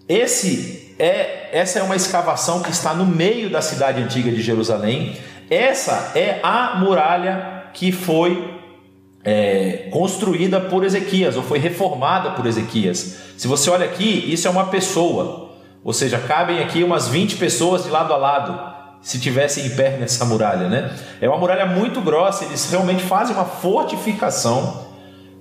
esse é, essa é uma escavação que está no meio da cidade antiga de Jerusalém. Essa é a muralha que foi é, construída por Ezequias, ou foi reformada por Ezequias. Se você olha aqui, isso é uma pessoa, ou seja, cabem aqui umas 20 pessoas de lado a lado, se tivessem em pé nessa muralha, né? É uma muralha muito grossa, eles realmente fazem uma fortificação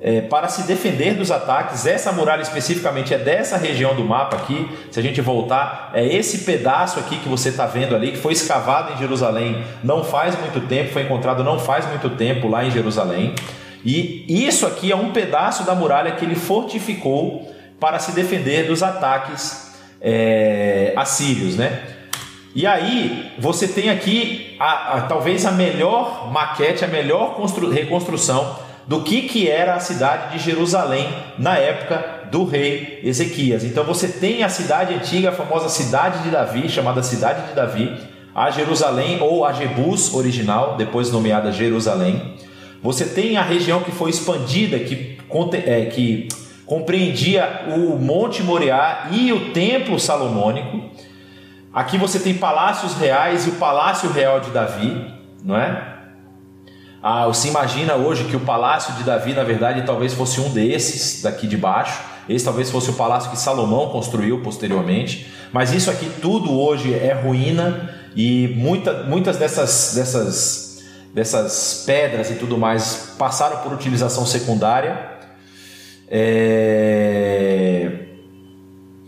é, para se defender dos ataques. Essa muralha especificamente é dessa região do mapa aqui. Se a gente voltar, é esse pedaço aqui que você está vendo ali, que foi escavado em Jerusalém não faz muito tempo, foi encontrado não faz muito tempo lá em Jerusalém. E isso aqui é um pedaço da muralha que ele fortificou para se defender dos ataques é, assírios, né? E aí você tem aqui a, a, talvez a melhor maquete, a melhor reconstrução do que, que era a cidade de Jerusalém na época do rei Ezequias. Então você tem a cidade antiga, a famosa cidade de Davi, chamada cidade de Davi, a Jerusalém ou a Jebus original, depois nomeada Jerusalém. Você tem a região que foi expandida, que, é, que compreendia o Monte Moriá e o Templo Salomônico. Aqui você tem palácios reais e o Palácio Real de Davi, não é? Ah, se imagina hoje que o palácio de Davi, na verdade, talvez fosse um desses daqui de baixo. Esse talvez fosse o palácio que Salomão construiu posteriormente. Mas isso aqui tudo hoje é ruína e muita, muitas dessas, dessas, dessas pedras e tudo mais passaram por utilização secundária. É...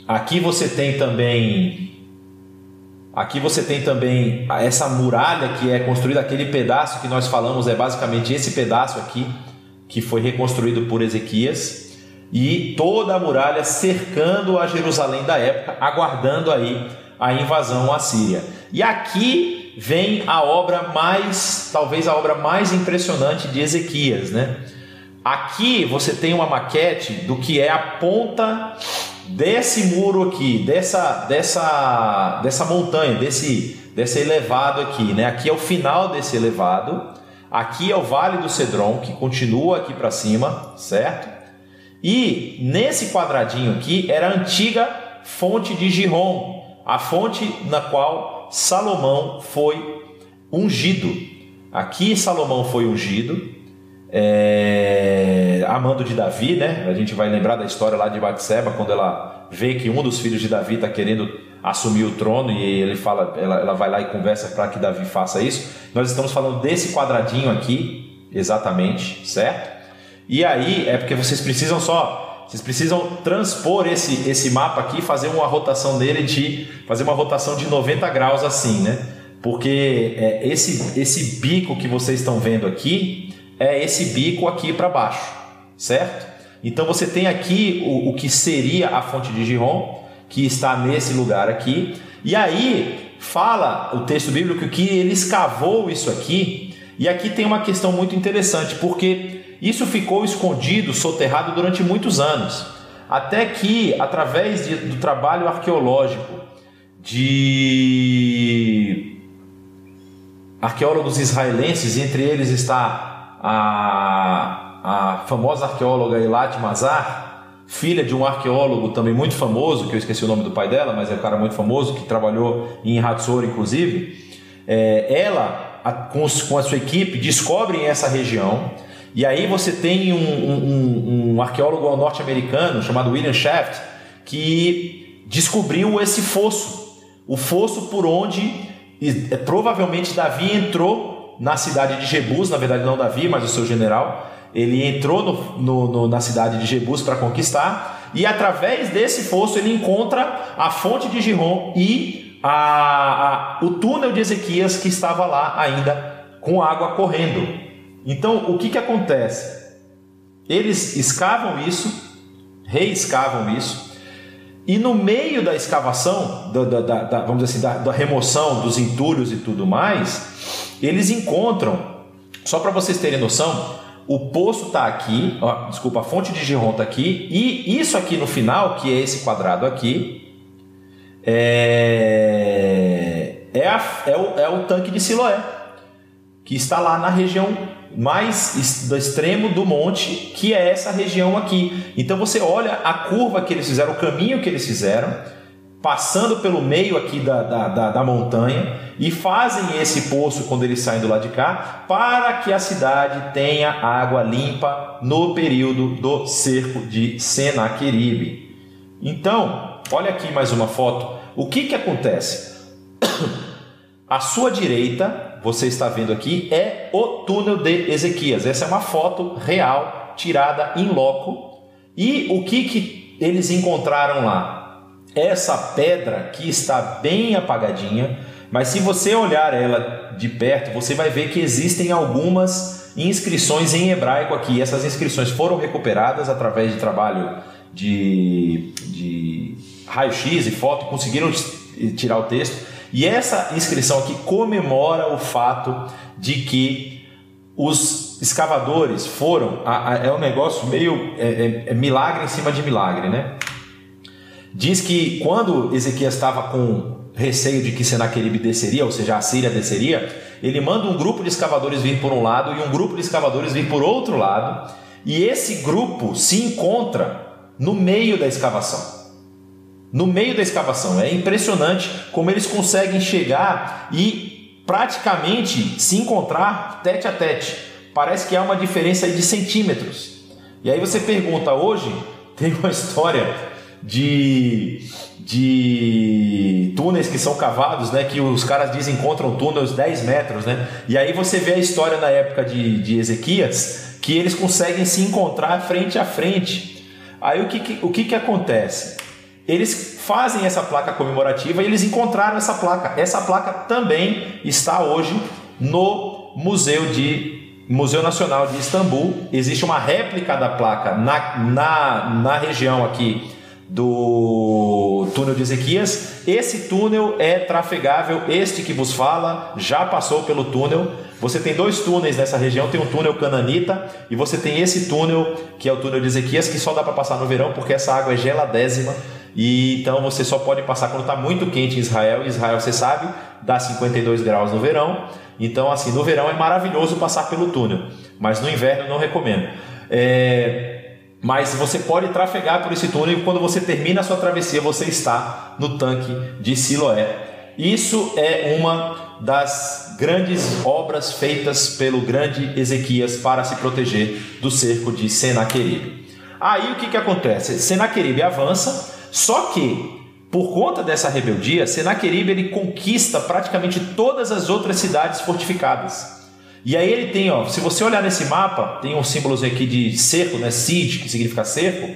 Aqui você tem também Aqui você tem também essa muralha que é construída, aquele pedaço que nós falamos é basicamente esse pedaço aqui que foi reconstruído por Ezequias e toda a muralha cercando a Jerusalém da época, aguardando aí a invasão assíria. E aqui vem a obra mais, talvez a obra mais impressionante de Ezequias, né? Aqui você tem uma maquete do que é a ponta desse muro aqui, dessa, dessa, dessa montanha, desse, desse elevado aqui, né? Aqui é o final desse elevado. Aqui é o Vale do Cedron, que continua aqui para cima, certo? E nesse quadradinho aqui era a antiga fonte de Gihon, a fonte na qual Salomão foi ungido. Aqui Salomão foi ungido, é, amando de Davi, né? A gente vai lembrar da história lá de Batseba, quando ela vê que um dos filhos de Davi está querendo assumir o trono e ele fala, ela, ela vai lá e conversa para que Davi faça isso. Nós estamos falando desse quadradinho aqui, exatamente, certo? E aí é porque vocês precisam só, vocês precisam transpor esse, esse mapa aqui, fazer uma rotação dele de, fazer uma rotação de 90 graus assim, né? Porque é, esse, esse bico que vocês estão vendo aqui é esse bico aqui para baixo, certo? Então você tem aqui o, o que seria a fonte de Gihon, que está nesse lugar aqui. E aí fala o texto bíblico que ele escavou isso aqui. E aqui tem uma questão muito interessante, porque isso ficou escondido, soterrado durante muitos anos. Até que, através de, do trabalho arqueológico de arqueólogos israelenses, entre eles está a, a famosa arqueóloga Eilat Mazar, filha de um arqueólogo também muito famoso, que eu esqueci o nome do pai dela, mas é um cara muito famoso, que trabalhou em Hatzor, inclusive. É, ela, a, com, com, a sua equipe, descobrem essa região. E aí você tem um, um, um arqueólogo norte-americano chamado William Shaft, que descobriu esse fosso. O fosso por onde é, provavelmente Davi entrou na cidade de Jebus, na verdade não Davi, mas o seu general, ele entrou no, no, no, na cidade de Jebus para conquistar, e através desse fosso ele encontra a fonte de Giron e a, a, o túnel de Ezequias que estava lá ainda com água correndo. Então o que, que acontece? Eles escavam isso, reescavam isso, e no meio da escavação, da, da, da vamos dizer assim, da, da remoção dos entulhos e tudo mais, eles encontram, só para vocês terem noção, o poço está aqui, ó, desculpa, a fonte de Giron está aqui, e isso aqui no final, que é esse quadrado aqui, é, é, a, é, o, é o tanque de Siloé, que está lá na região mais do extremo do monte, que é essa região aqui. Então você olha a curva que eles fizeram, o caminho que eles fizeram, passando pelo meio aqui da, da, da, da, montanha e fazem esse poço quando eles saem do lado de cá para que a cidade tenha água limpa no período do cerco de Senaqueribe. Então, olha aqui mais uma foto. O que, que acontece? <coughs> À sua direita, você está vendo aqui, é o túnel de Ezequias. Essa é uma foto real, tirada em loco. E o que, que eles encontraram lá? Essa pedra que está bem apagadinha, mas se você olhar ela de perto, você vai ver que existem algumas inscrições em hebraico aqui. Essas inscrições foram recuperadas através de trabalho de, de raio-x e foto, conseguiram tirar o texto. E essa inscrição aqui comemora o fato de que os escavadores foram. A, a, é um negócio meio. É, é, é milagre em cima de milagre, né? Diz que quando Ezequias estava com receio de que Senaqueribe desceria, ou seja, a Síria desceria, ele manda um grupo de escavadores vir por um lado e um grupo de escavadores vir por outro lado, e esse grupo se encontra no meio da escavação. No meio da escavação. É impressionante como eles conseguem chegar e praticamente se encontrar tete a tete. Parece que há uma diferença de centímetros. E aí você pergunta, hoje tem uma história de, de túneis que são cavados, né? Que os caras dizem encontram túneis 10 metros, né? E aí você vê a história na época de, de Ezequias, que eles conseguem se encontrar frente a frente. Aí o que, que, o que, que acontece? Eles fazem essa placa comemorativa e eles encontraram essa placa. Essa placa também está hoje no Museu de Museu Nacional de Istambul. Existe uma réplica da placa na, na, na região aqui do túnel de Ezequias. Esse túnel é trafegável, este que vos fala já passou pelo túnel. Você tem dois túneis nessa região, tem um túnel cananita e você tem esse túnel que é o túnel de Ezequias que só dá para passar no verão porque essa água é geladésima e então você só pode passar quando está muito quente em Israel. Israel você sabe dá 52 graus no verão. Então assim no verão é maravilhoso passar pelo túnel, mas no inverno não recomendo. É, mas você pode trafegar por esse túnel e quando você termina a sua travessia, você está no tanque de Siloé. Isso é uma das grandes obras feitas pelo grande Ezequias para se proteger do cerco de Senaqueribe. Aí o que, que acontece? Senaqueribe avança, só que por conta dessa rebeldia, Senaqueribe ele conquista praticamente todas as outras cidades fortificadas. E aí ele tem, ó, se você olhar nesse mapa, tem uns símbolos aqui de cerco, né, siege, que significa cerco.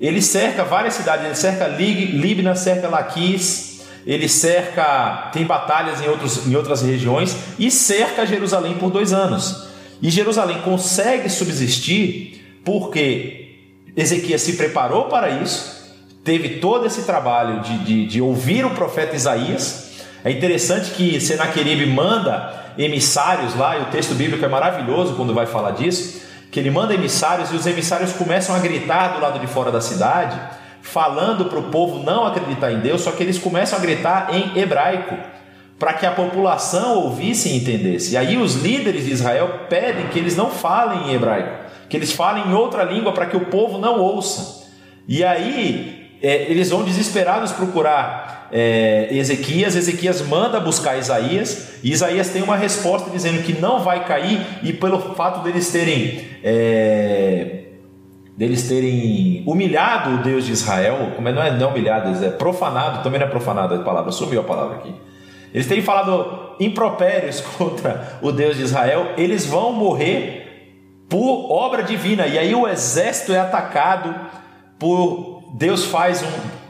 Ele cerca várias cidades, ele cerca Líbina, cerca Laquis, ele cerca, tem batalhas em, outros, em outras regiões e cerca Jerusalém por dois anos. E Jerusalém consegue subsistir porque Ezequias se preparou para isso, teve todo esse trabalho de, de, de ouvir o profeta Isaías. É interessante que Senaqueribe manda emissários lá, e o texto bíblico é maravilhoso quando vai falar disso, que ele manda emissários e os emissários começam a gritar do lado de fora da cidade, falando para o povo não acreditar em Deus, só que eles começam a gritar em hebraico, para que a população ouvisse e entendesse. E aí os líderes de Israel pedem que eles não falem em hebraico, que eles falem em outra língua para que o povo não ouça. E aí é, eles vão desesperados procurar é, Ezequias, Ezequias manda buscar Isaías, e Isaías tem uma resposta dizendo que não vai cair, e pelo fato deles terem. É, deles terem humilhado o Deus de Israel, como é, não é não humilhado, é profanado, também não é profanado a palavra, sumiu a palavra aqui. Eles têm falado impropérios <laughs> contra o Deus de Israel, eles vão morrer por obra divina. E aí o exército é atacado por Deus faz um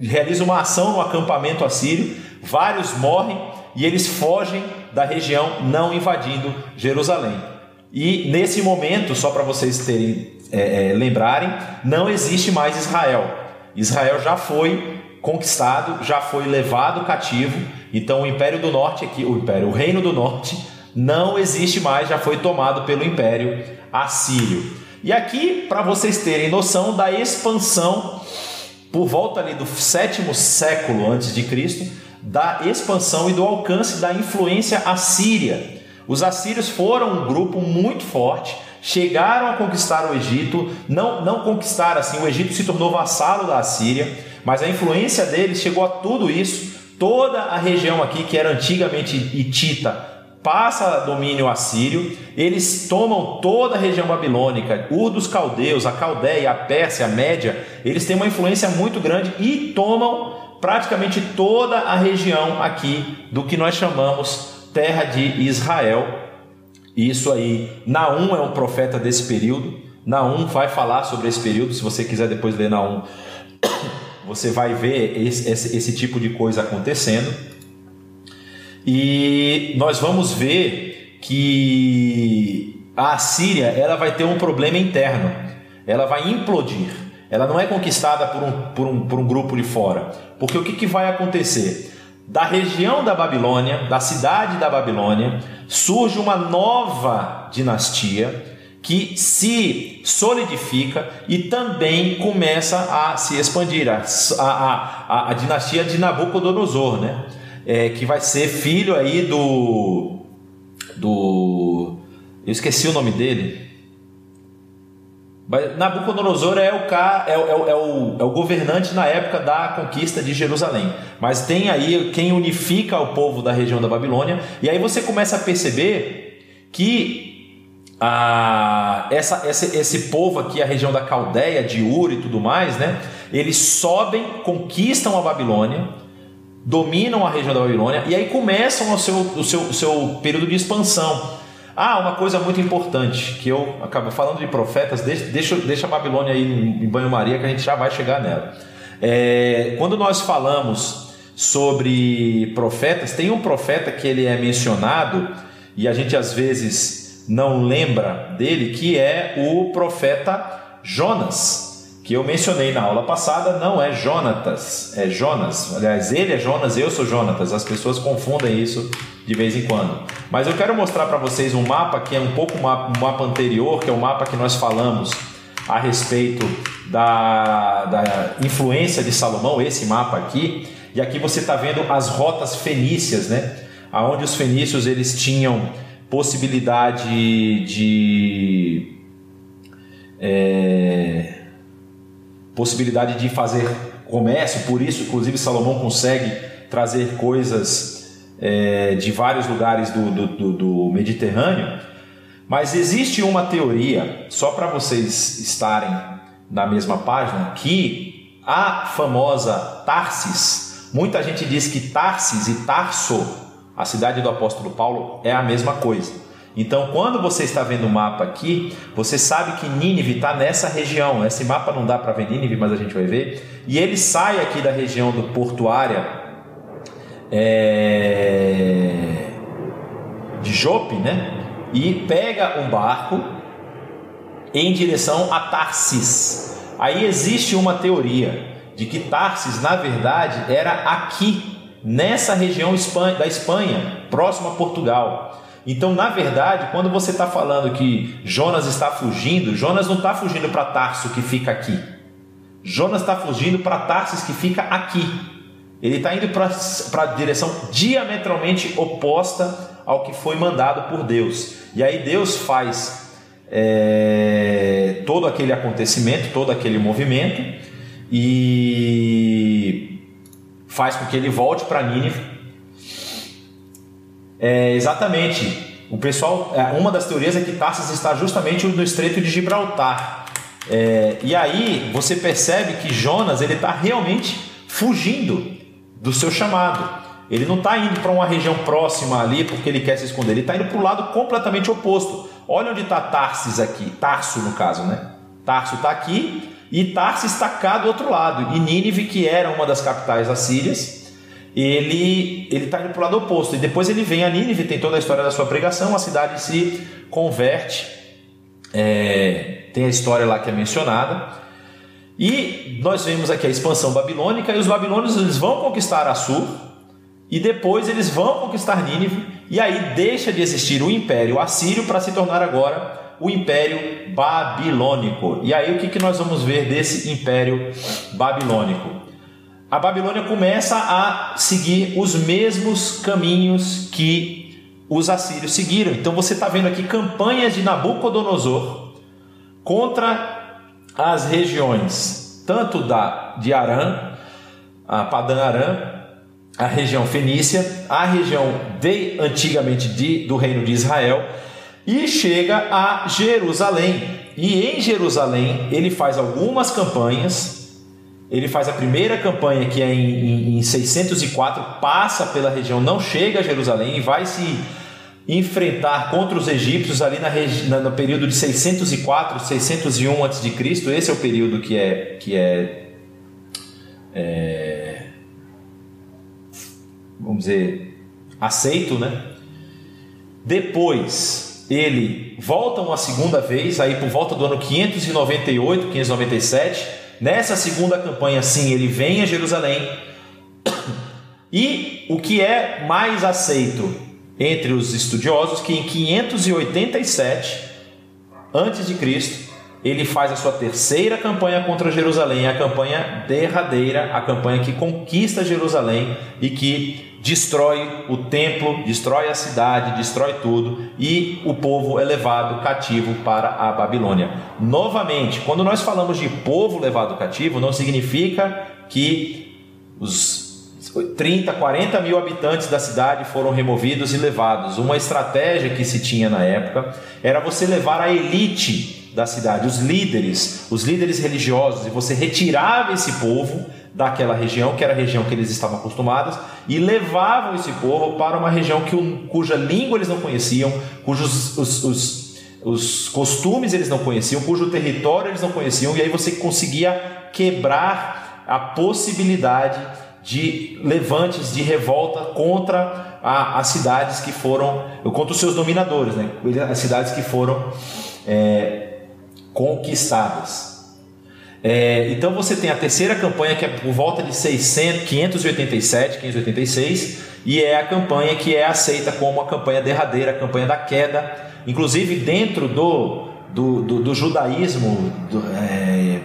realiza uma ação no acampamento assírio, vários morrem e eles fogem da região, não invadindo Jerusalém. E nesse momento, só para vocês terem é, é, lembrarem, não existe mais Israel. Israel já foi conquistado, já foi levado cativo. Então o Império do Norte aqui, o Império, o Reino do Norte não existe mais, já foi tomado pelo Império Assírio. E aqui, para vocês terem noção da expansão por volta ali do sétimo século antes de Cristo, da expansão e do alcance da influência assíria. Os assírios foram um grupo muito forte, chegaram a conquistar o Egito, não, não conquistaram assim, o Egito se tornou vassalo da Assíria, mas a influência deles chegou a tudo isso, toda a região aqui que era antigamente Hitita, passa domínio assírio, eles tomam toda a região babilônica, Ur dos caldeus, a Caldeia, a Pérsia, a Média, eles têm uma influência muito grande e tomam praticamente toda a região aqui do que nós chamamos terra de Israel. Isso aí, Naum é um profeta desse período. Naum vai falar sobre esse período, se você quiser depois ler Naum, <coughs> você vai ver esse, esse, esse tipo de coisa acontecendo. E nós vamos ver que a Assíria ela vai ter um problema interno, ela vai implodir, ela não é conquistada por um, por um, por um grupo de fora, porque o que, que vai acontecer? Da região da Babilônia, da cidade da Babilônia, surge uma nova dinastia que se solidifica e também começa a se expandir a, a, a, a dinastia de Nabucodonosor, né? É, que vai ser filho aí do. do. Eu esqueci o nome dele. Nabucodonosor é o, é, é, é, o, é o governante na época da conquista de Jerusalém. Mas tem aí quem unifica o povo da região da Babilônia. E aí você começa a perceber que a, essa, esse, esse povo aqui, a região da Caldeia, de Ur e tudo mais, né? Eles sobem, conquistam a Babilônia dominam a região da Babilônia e aí começam o seu, o seu, o seu período de expansão. Ah, uma coisa muito importante que eu acabo falando de profetas, deixa, deixa, a Babilônia aí em banho-maria que a gente já vai chegar nela. É, quando nós falamos sobre profetas, tem um profeta que ele é mencionado e a gente às vezes não lembra dele, que é o profeta Jonas que eu mencionei na aula passada, não é Jonatas, é Jonas. Aliás, ele é Jonas, eu sou Jonatas. As pessoas confundem isso de vez em quando. Mas eu quero mostrar para vocês um mapa que é um pouco um mapa anterior, que é o um mapa que nós falamos a respeito da, da influência de Salomão, esse mapa aqui. E aqui você está vendo as rotas fenícias, né? Aonde os fenícios eles tinham possibilidade de é, possibilidade de fazer comércio, por isso, inclusive, Salomão consegue trazer coisas é, de vários lugares do, do, do Mediterrâneo. Mas existe uma teoria, só para vocês estarem na mesma página, que a famosa Tarsis, muita gente diz que Tarsis e Tarso, a cidade do apóstolo Paulo, é a mesma coisa. Então, quando você está vendo o mapa aqui, você sabe que Nínive está nessa região. Esse mapa não dá para ver Nínive, mas a gente vai ver. E ele sai aqui da região do portuária é... de Jope, né? E pega um barco em direção a Tarsis. Aí existe uma teoria de que Tarsis, na verdade, era aqui, nessa região da Espanha, próximo a Portugal. Então, na verdade, quando você está falando que Jonas está fugindo, Jonas não está fugindo para Tarso que fica aqui. Jonas está fugindo para Tarsis que fica aqui. Ele está indo para a direção diametralmente oposta ao que foi mandado por Deus. E aí Deus faz é, todo aquele acontecimento, todo aquele movimento e faz com que ele volte para Nínive é, exatamente. O pessoal, é, uma das teorias é que Tarsis está justamente no Estreito de Gibraltar. É, e aí você percebe que Jonas ele está realmente fugindo do seu chamado. Ele não está indo para uma região próxima ali porque ele quer se esconder. Ele está indo para o lado completamente oposto. Olha onde está Tarsis aqui, Tarso no caso, né? Tarso está aqui e Tarsis está cá do outro lado. E Nínive, que era uma das capitais assírias, ele ele está indo para o lado oposto. E depois ele vem a Nínive, tem toda a história da sua pregação, a cidade se converte, é, tem a história lá que é mencionada. E nós vemos aqui a expansão babilônica, e os babilônios eles vão conquistar Assur, e depois eles vão conquistar Nínive, e aí deixa de existir o Império Assírio para se tornar agora o Império Babilônico. E aí o que, que nós vamos ver desse Império Babilônico? A Babilônia começa a seguir os mesmos caminhos que os assírios seguiram. Então você está vendo aqui campanhas de Nabucodonosor contra as regiões tanto da de Arã, a Padan Arã, a região fenícia, a região de antigamente de, do reino de Israel e chega a Jerusalém. E em Jerusalém ele faz algumas campanhas ele faz a primeira campanha, que é em, em, em 604, passa pela região, não chega a Jerusalém e vai se enfrentar contra os egípcios ali na, no período de 604, 601 a.C. Esse é o período que é, que é, é vamos dizer, aceito, né? Depois ele volta uma segunda vez, aí por volta do ano 598, 597 Nessa segunda campanha, sim, ele vem a Jerusalém. E o que é mais aceito entre os estudiosos, que em 587 antes de Cristo, ele faz a sua terceira campanha contra Jerusalém, a campanha derradeira, a campanha que conquista Jerusalém e que destrói o templo, destrói a cidade, destrói tudo e o povo é levado cativo para a Babilônia. Novamente, quando nós falamos de povo levado cativo, não significa que os 30, 40 mil habitantes da cidade foram removidos e levados. Uma estratégia que se tinha na época era você levar a elite da cidade, os líderes, os líderes religiosos, e você retirava esse povo daquela região, que era a região que eles estavam acostumados, e levavam esse povo para uma região que, cuja língua eles não conheciam, cujos os, os, os costumes eles não conheciam, cujo território eles não conheciam, e aí você conseguia quebrar a possibilidade de levantes, de revolta contra a, as cidades que foram, contra os seus dominadores, né? as cidades que foram é, conquistadas. É, então você tem a terceira campanha que é por volta de 600, 587, 586 e é a campanha que é aceita como a campanha derradeira, a campanha da queda, inclusive dentro do, do, do, do judaísmo, do, é,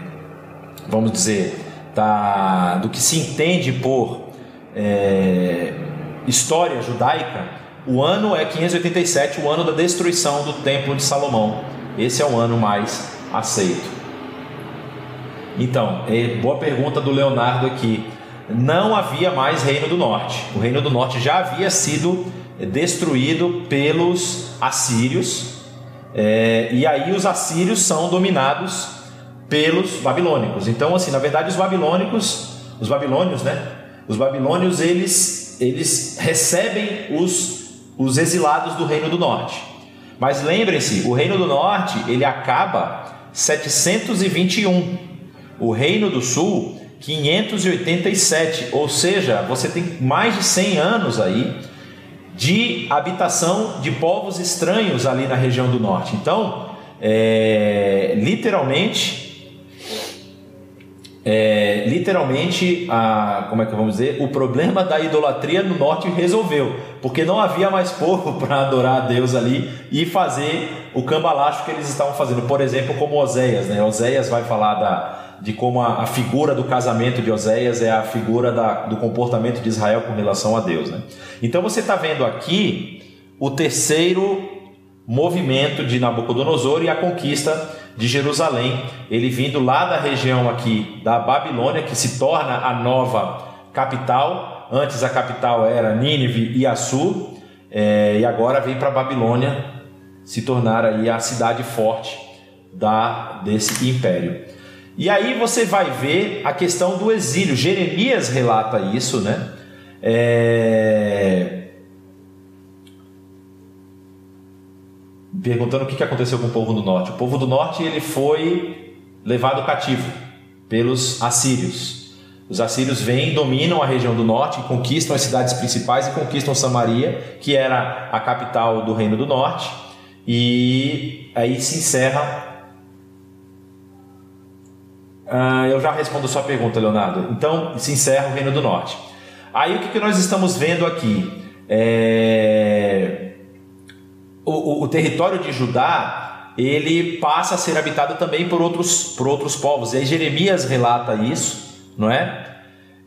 vamos dizer, da, do que se entende por é, história judaica, o ano é 587, o ano da destruição do templo de Salomão. Esse é o ano mais aceito. Então, é, boa pergunta do Leonardo aqui. Não havia mais Reino do Norte. O Reino do Norte já havia sido destruído pelos assírios. É, e aí os assírios são dominados pelos babilônicos. Então, assim, na verdade, os babilônicos, os babilônios, né? Os babilônios eles eles recebem os os exilados do Reino do Norte. Mas lembrem-se, o Reino do Norte ele acaba 721. O Reino do Sul 587, ou seja, você tem mais de 100 anos aí de habitação de povos estranhos ali na região do norte. Então, é, literalmente, é, literalmente, a, como é que vamos dizer, o problema da idolatria no norte resolveu, porque não havia mais povo <laughs> para adorar a Deus ali e fazer o cambalacho que eles estavam fazendo. Por exemplo, como Oséias, né? Oséias vai falar da de como a, a, figura do casamento de Oséias é a figura da, do comportamento de Israel com relação a Deus. Né? Então você está vendo aqui o terceiro movimento de Nabucodonosor e a conquista de Jerusalém, ele vindo lá da região aqui da Babilônia, que se torna a nova capital. Antes a capital era Nínive e Assur, é, e agora vem para a Babilônia se tornar aí a cidade forte da desse império. E aí você vai ver a questão do exílio. Jeremias relata isso, né? É... Perguntando o que aconteceu com o povo do norte. O povo do norte ele foi levado cativo pelos assírios. Os assírios vêm, dominam a região do norte, conquistam as cidades principais e conquistam Samaria, que era a capital do reino do norte. E aí se encerra ah, eu já respondo sua pergunta, Leonardo. Então, se encerra o Reino do Norte. Aí o que nós estamos vendo aqui? É... O, o, o, território de Judá ele passa a ser habitado também por outros, por outros povos. E aí Jeremias relata isso, não é?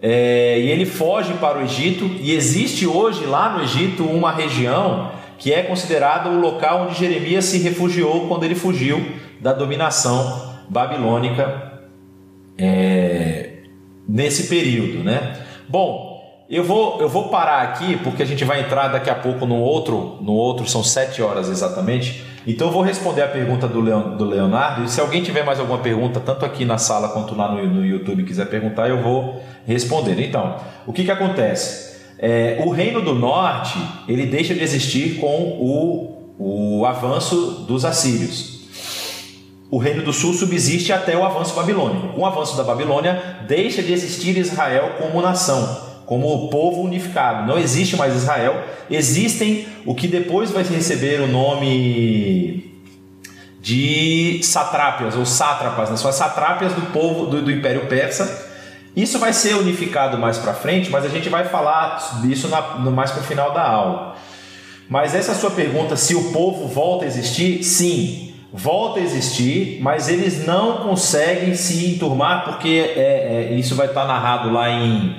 é? E ele foge para o Egito, e existe hoje lá no Egito uma região que é considerada o local onde Jeremias se refugiou quando ele fugiu da dominação babilônica é, nesse período, né? Bom, eu vou, eu vou parar aqui porque a gente vai entrar daqui a pouco no outro, no outro são sete horas exatamente. Então eu vou responder a pergunta do, Leon, do Leonardo e se alguém tiver mais alguma pergunta, tanto aqui na sala quanto lá no, no YouTube quiser perguntar, eu vou responder. Então, o que que acontece? É, o Reino do Norte ele deixa de existir com o, o avanço dos assírios o reino do sul subsiste até o avanço babilônico. Com o avanço da Babilônia, deixa de existir Israel como nação, como povo unificado. Não existe mais Israel. Existem o que depois vai receber o nome de satrápias ou sátrapas, né? são as satrápias do povo do, do Império Persa. Isso vai ser unificado mais para frente, mas a gente vai falar disso na, no, mais para o final da aula. Mas essa sua pergunta, se o povo volta a existir, sim, volta a existir, mas eles não conseguem se enturmar, porque é, é, isso vai estar narrado lá em,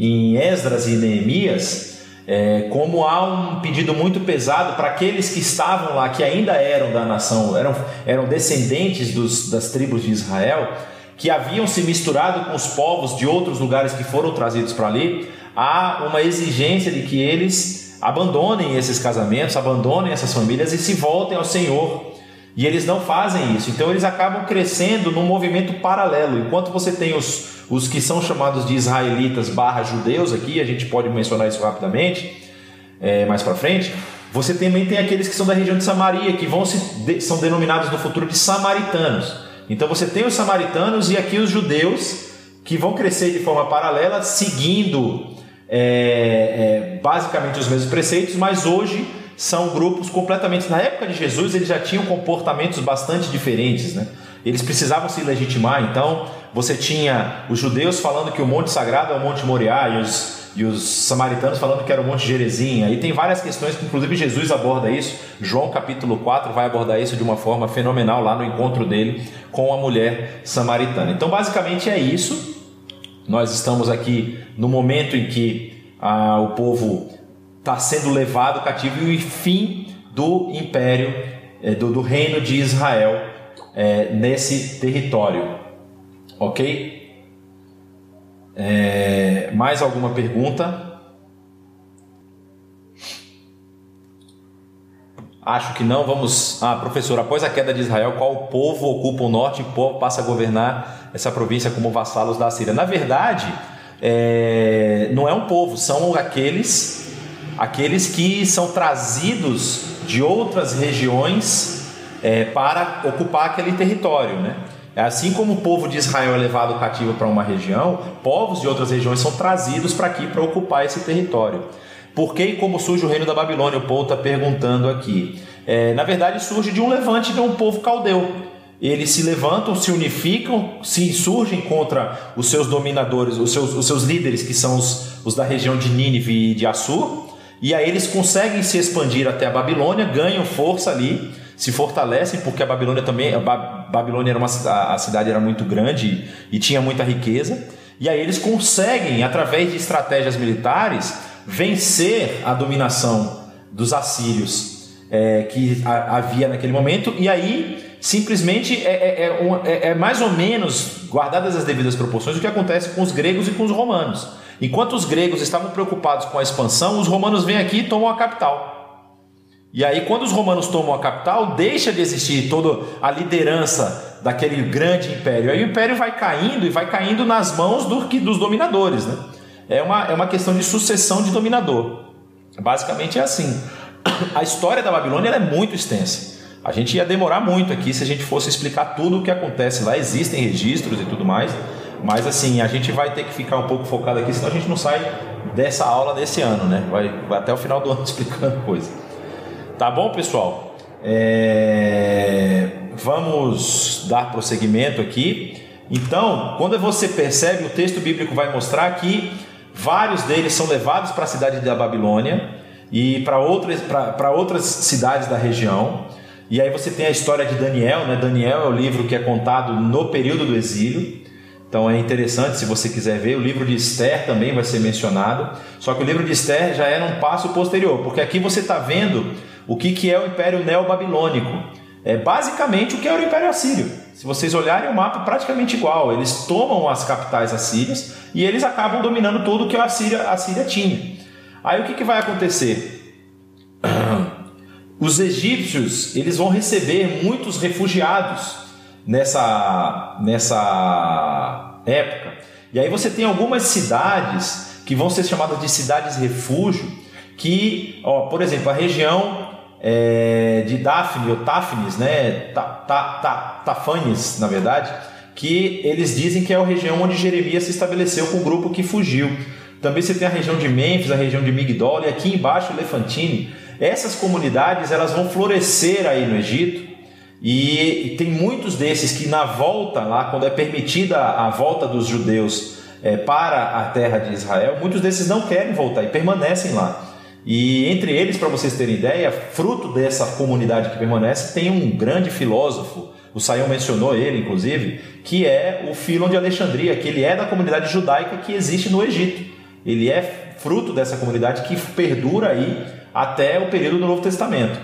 em Esdras e Neemias, é, como há um pedido muito pesado para aqueles que estavam lá, que ainda eram da nação, eram, eram descendentes dos, das tribos de Israel, que haviam se misturado com os povos de outros lugares que foram trazidos para ali, há uma exigência de que eles abandonem esses casamentos, abandonem essas famílias e se voltem ao Senhor e eles não fazem isso, então eles acabam crescendo num movimento paralelo. Enquanto você tem os, os que são chamados de israelitas barra judeus aqui, a gente pode mencionar isso rapidamente, é, mais para frente, você também tem aqueles que são da região de Samaria, que vão se, são denominados no futuro de samaritanos. Então você tem os samaritanos e aqui os judeus que vão crescer de forma paralela, seguindo é, é, basicamente os mesmos preceitos, mas hoje são grupos completamente. Na época de Jesus, eles já tinham comportamentos bastante diferentes, né? Eles precisavam se legitimar, então você tinha os judeus falando que o Monte Sagrado é o Monte Moriá e os, e os samaritanos falando que era o Monte Gerezim. Aí tem várias questões que, inclusive, Jesus aborda isso. João, capítulo 4, vai abordar isso de uma forma fenomenal lá no encontro dele com a mulher samaritana. Então, basicamente é isso. Nós estamos aqui no momento em que ah, o povo está sendo levado cativo e o fim do império, é, do, do, reino de Israel é, nesse território. Ok? É, mais alguma pergunta? Acho que não. Vamos. Ah, professor, após a queda de Israel, qual povo ocupa o norte e povo passa a governar essa província como vassalos da Síria? Na verdade, é... não é um povo, são aqueles, aqueles que são trazidos de outras regiões é, para ocupar aquele território, né? Assim como o povo de Israel é levado cativo para uma região, povos de outras regiões são trazidos para aqui para ocupar esse território. Por que e como surge o reino da Babilônia? O Paul está perguntando aqui. É, na verdade, surge de um levante de um povo caldeu. Eles se levantam, se unificam, se insurgem contra os seus dominadores, os seus, os seus líderes, que são os, os da região de Nínive e de Assur, e aí eles conseguem se expandir até a Babilônia, ganham força ali, se fortalecem, porque a Babilônia também, a Babilônia era uma a cidade era muito grande e tinha muita riqueza. E aí eles conseguem, através de estratégias militares, vencer a dominação dos assírios é, que havia naquele momento, e aí simplesmente é, é, é, é, é, mais ou menos, guardadas as devidas proporções, o que acontece com os gregos e com os romanos. Enquanto os gregos estavam preocupados com a expansão, os romanos vêm aqui e tomam a capital. E aí, quando os romanos tomam a capital, deixa de existir toda a liderança daquele grande império. Aí o império vai caindo e vai caindo nas mãos do, dos dominadores. Né? é uma, é uma questão de sucessão de dominador. Basicamente é assim. <coughs> A história da Babilônia é muito extensa. A gente ia demorar muito aqui se a gente fosse explicar tudo o que acontece lá. Existem registros e tudo mais. Mas assim, a gente vai ter que ficar um pouco focado aqui, senão a gente não sai dessa aula desse ano, né? Vai, vai até o final do <laughs> ano explicando coisa. Tá bom, pessoal? É... Vamos dar prosseguimento aqui. Então, quando você percebe, o texto bíblico vai mostrar que Vários deles são levados para a cidade da Babilônia e para outras, para outras cidades da região. E aí você tem a história de Daniel, né? Daniel é o livro que é contado no período do exílio. Então é interessante se você quiser ver. O livro de Esther também vai ser mencionado. Só que o livro de Esther já era um passo posterior, porque aqui você está vendo o que, que é o Império Neobabilônico. É basicamente o que era o Império Assírio. Se vocês olharem o mapa, praticamente igual. Eles tomam as capitais assírias e eles acabam dominando tudo que a Síria, a Síria tinha. Aí o que, que vai acontecer? <clears throat> Os egípcios eles vão receber muitos refugiados nessa, nessa época. E aí você tem algumas cidades que vão ser chamadas de cidades refúgio, que, ó, por exemplo, a região é, de Daphne ou Tafnis, né? Ta, ta, ta, Tafanes, na verdade, que eles dizem que é a região onde Jeremias se estabeleceu com o grupo que fugiu. Também você tem a região de Mênfis, a região de Migdol e aqui embaixo Lefantine. Essas comunidades elas vão florescer aí no Egito e tem muitos desses que na volta lá, quando é permitida a volta dos judeus é, para a terra de Israel, muitos desses não querem voltar e permanecem lá. E entre eles, para vocês terem ideia, fruto dessa comunidade que permanece, tem um grande filósofo, o Sayão mencionou ele, inclusive, que é o Filon de Alexandria, que ele é da comunidade judaica que existe no Egito. Ele é fruto dessa comunidade que perdura aí até o período do Novo Testamento.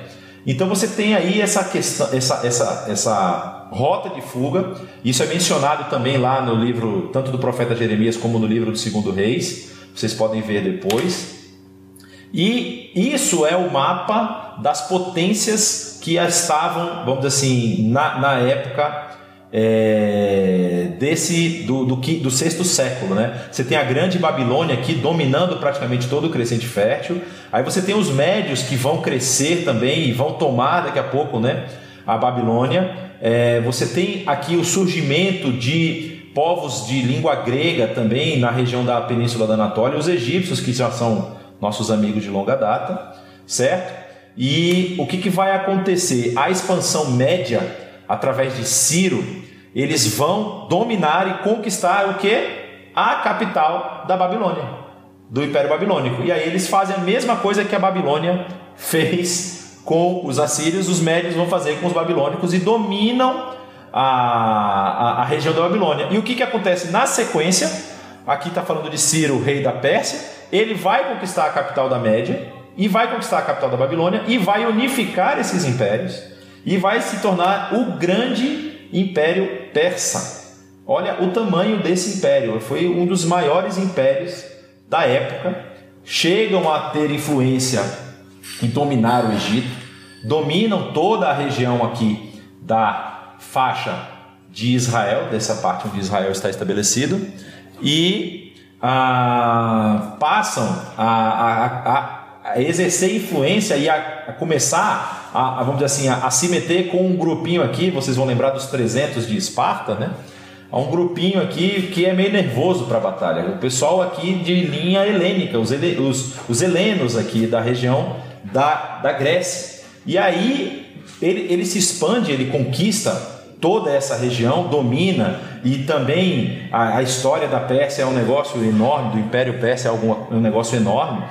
Então você tem aí essa questão, essa, essa, essa rota de fuga. Isso é mencionado também lá no livro, tanto do profeta Jeremias como no livro do Segundo Reis. Vocês podem ver depois. E isso é o mapa das potências que estavam, vamos dizer assim, na, na época é, desse do, do, do sexto século, né? Você tem a grande Babilônia aqui dominando praticamente todo o crescente fértil. Aí você tem os médios que vão crescer também e vão tomar daqui a pouco, né? A Babilônia. É, você tem aqui o surgimento de povos de língua grega também na região da Península da Anatólia, os egípcios que já são nossos amigos de longa data, certo? E o que, que vai acontecer? A expansão média, através de Ciro, eles vão dominar e conquistar o que? A capital da Babilônia, do Império Babilônico. E aí eles fazem a mesma coisa que a Babilônia fez com os assírios, os médios vão fazer com os babilônicos e dominam a, a, a região da Babilônia. E o que, que acontece na sequência? Aqui está falando de Ciro, rei da Pérsia ele vai conquistar a capital da Média e vai conquistar a capital da Babilônia e vai unificar esses impérios e vai se tornar o grande império persa. Olha o tamanho desse império, foi um dos maiores impérios da época. Chegam a ter influência em dominar o Egito. dominam toda a região aqui da faixa de Israel, dessa parte onde Israel está estabelecido, e ah, passam a, a, a, a, exercer influência e a, começar a, vamos dizer assim, a, se meter com um grupinho aqui, vocês vão lembrar dos 300 de Esparta, né? Há um grupinho aqui que é meio nervoso para a batalha. O pessoal aqui de linha helênica, os, ele, os, os helenos aqui da região da, da Grécia. E aí ele, ele se expande, ele conquista toda essa região, domina e também a, a história da Pérsia é um negócio enorme, do Império Pérsia é algum, um negócio enorme,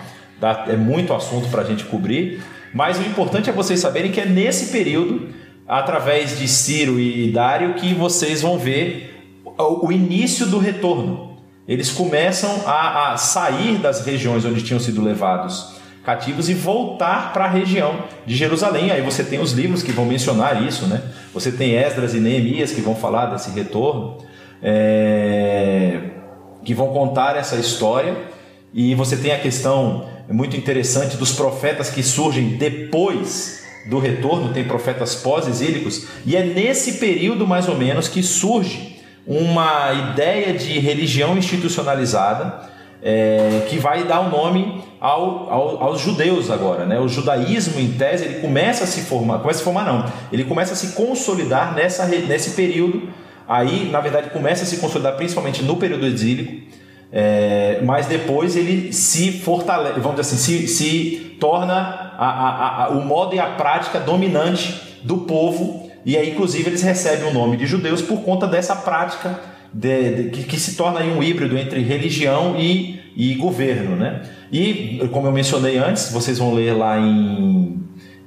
é muito assunto para a gente cobrir. Mas o importante é vocês saberem que é nesse período, através de Ciro e Dário, que vocês vão ver o início do retorno. Eles começam a, a sair das regiões onde tinham sido levados cativos e voltar para a região de Jerusalém. Aí você tem os livros que vão mencionar isso, né? Você tem Esdras e Neemias que vão falar desse retorno, é... que vão contar essa história. E você tem a questão muito interessante dos profetas que surgem depois do retorno, tem profetas pós-exílicos, e é nesse período mais ou menos que surge uma ideia de religião institucionalizada é, que vai dar o um nome ao, ao, aos judeus agora, né? O judaísmo, em tese, ele começa a se formar, começa a se formar não, ele começa a se consolidar nessa, nesse período. Aí, na verdade, começa a se consolidar principalmente no período exílico, é, mas depois ele se fortalece, vamos dizer assim, se, se torna a, a, a, o modo e a prática dominante do povo e aí, inclusive, eles recebem o nome de judeus por conta dessa prática de, de, que, que, se torna um híbrido entre religião e, e governo. Né? E, como eu mencionei antes, vocês vão ler lá em,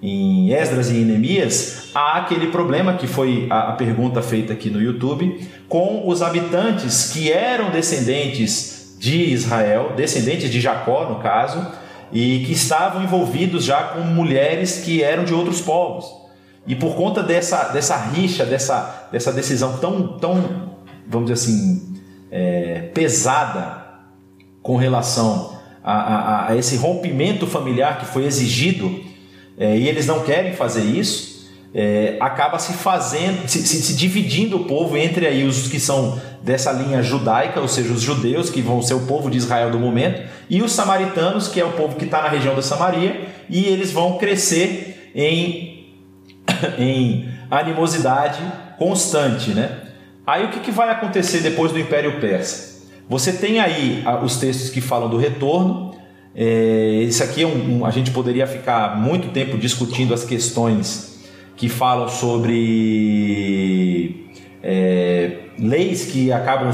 em Esdras e em Neemias, há aquele problema que foi a, a pergunta feita aqui no YouTube, com os habitantes que eram descendentes de Israel, descendentes de Jacó, no caso, e que estavam envolvidos já com mulheres que eram de outros povos. E por conta dessa, dessa rixa, dessa, dessa decisão tão, tão, vamos dizer assim, é, pesada com relação a, a, a, esse rompimento familiar que foi exigido, é, e eles não querem fazer isso, é, acaba se fazendo, se, se, se, dividindo o povo entre aí os que são dessa linha judaica, ou seja, os judeus que vão ser o povo de Israel do momento, e os samaritanos, que é o povo que está na região da Samaria, e eles vão crescer em <coughs> em animosidade constante, né? Aí o que, que vai acontecer depois do Império Persa? Você tem aí os textos que falam do retorno. É, isso aqui é um, um, a gente poderia ficar muito tempo discutindo as questões que falam sobre é, leis que acabam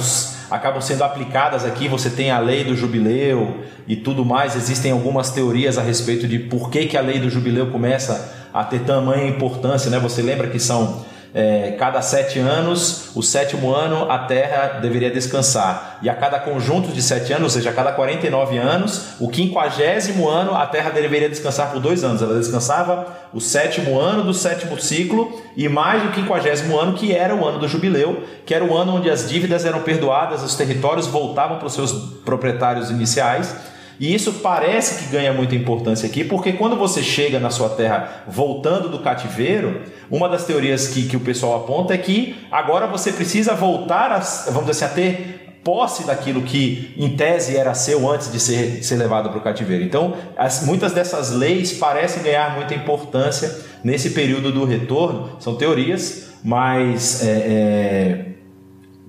acabam sendo aplicadas aqui. Você tem a lei do jubileu e tudo mais. Existem algumas teorias a respeito de por que, que a lei do jubileu começa a ter tamanha importância, né? Você lembra que são é, cada sete anos, o sétimo ano a Terra deveria descansar. E a cada conjunto de sete anos, ou seja, a cada 49 anos, o quinquagésimo ano a Terra deveria descansar por dois anos. Ela descansava o sétimo ano do sétimo ciclo e mais o quinquagésimo ano, que era o ano do jubileu, que era o ano onde as dívidas eram perdoadas, os territórios voltavam para os seus proprietários iniciais e isso parece que ganha muita importância aqui, porque quando você chega na sua terra voltando do cativeiro, uma das teorias que, que o pessoal aponta é que agora você precisa voltar a, vamos dizer assim, a ter posse daquilo que em tese era seu antes de ser, ser levado para o cativeiro. Então, as, muitas dessas leis parecem ganhar muita importância nesse período do retorno. São teorias, mas é, é,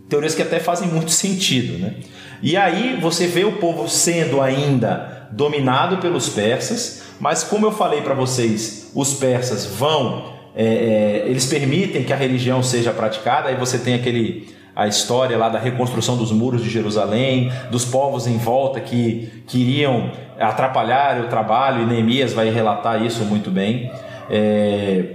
teorias que até fazem muito sentido, né? E aí você vê o povo sendo ainda dominado pelos persas, mas como eu falei para vocês, os persas vão, é, é, eles permitem que a religião seja praticada, aí você tem aquele a história lá da reconstrução dos muros de Jerusalém, dos povos em volta que queriam atrapalhar o trabalho, e Neemias vai relatar isso muito bem. É,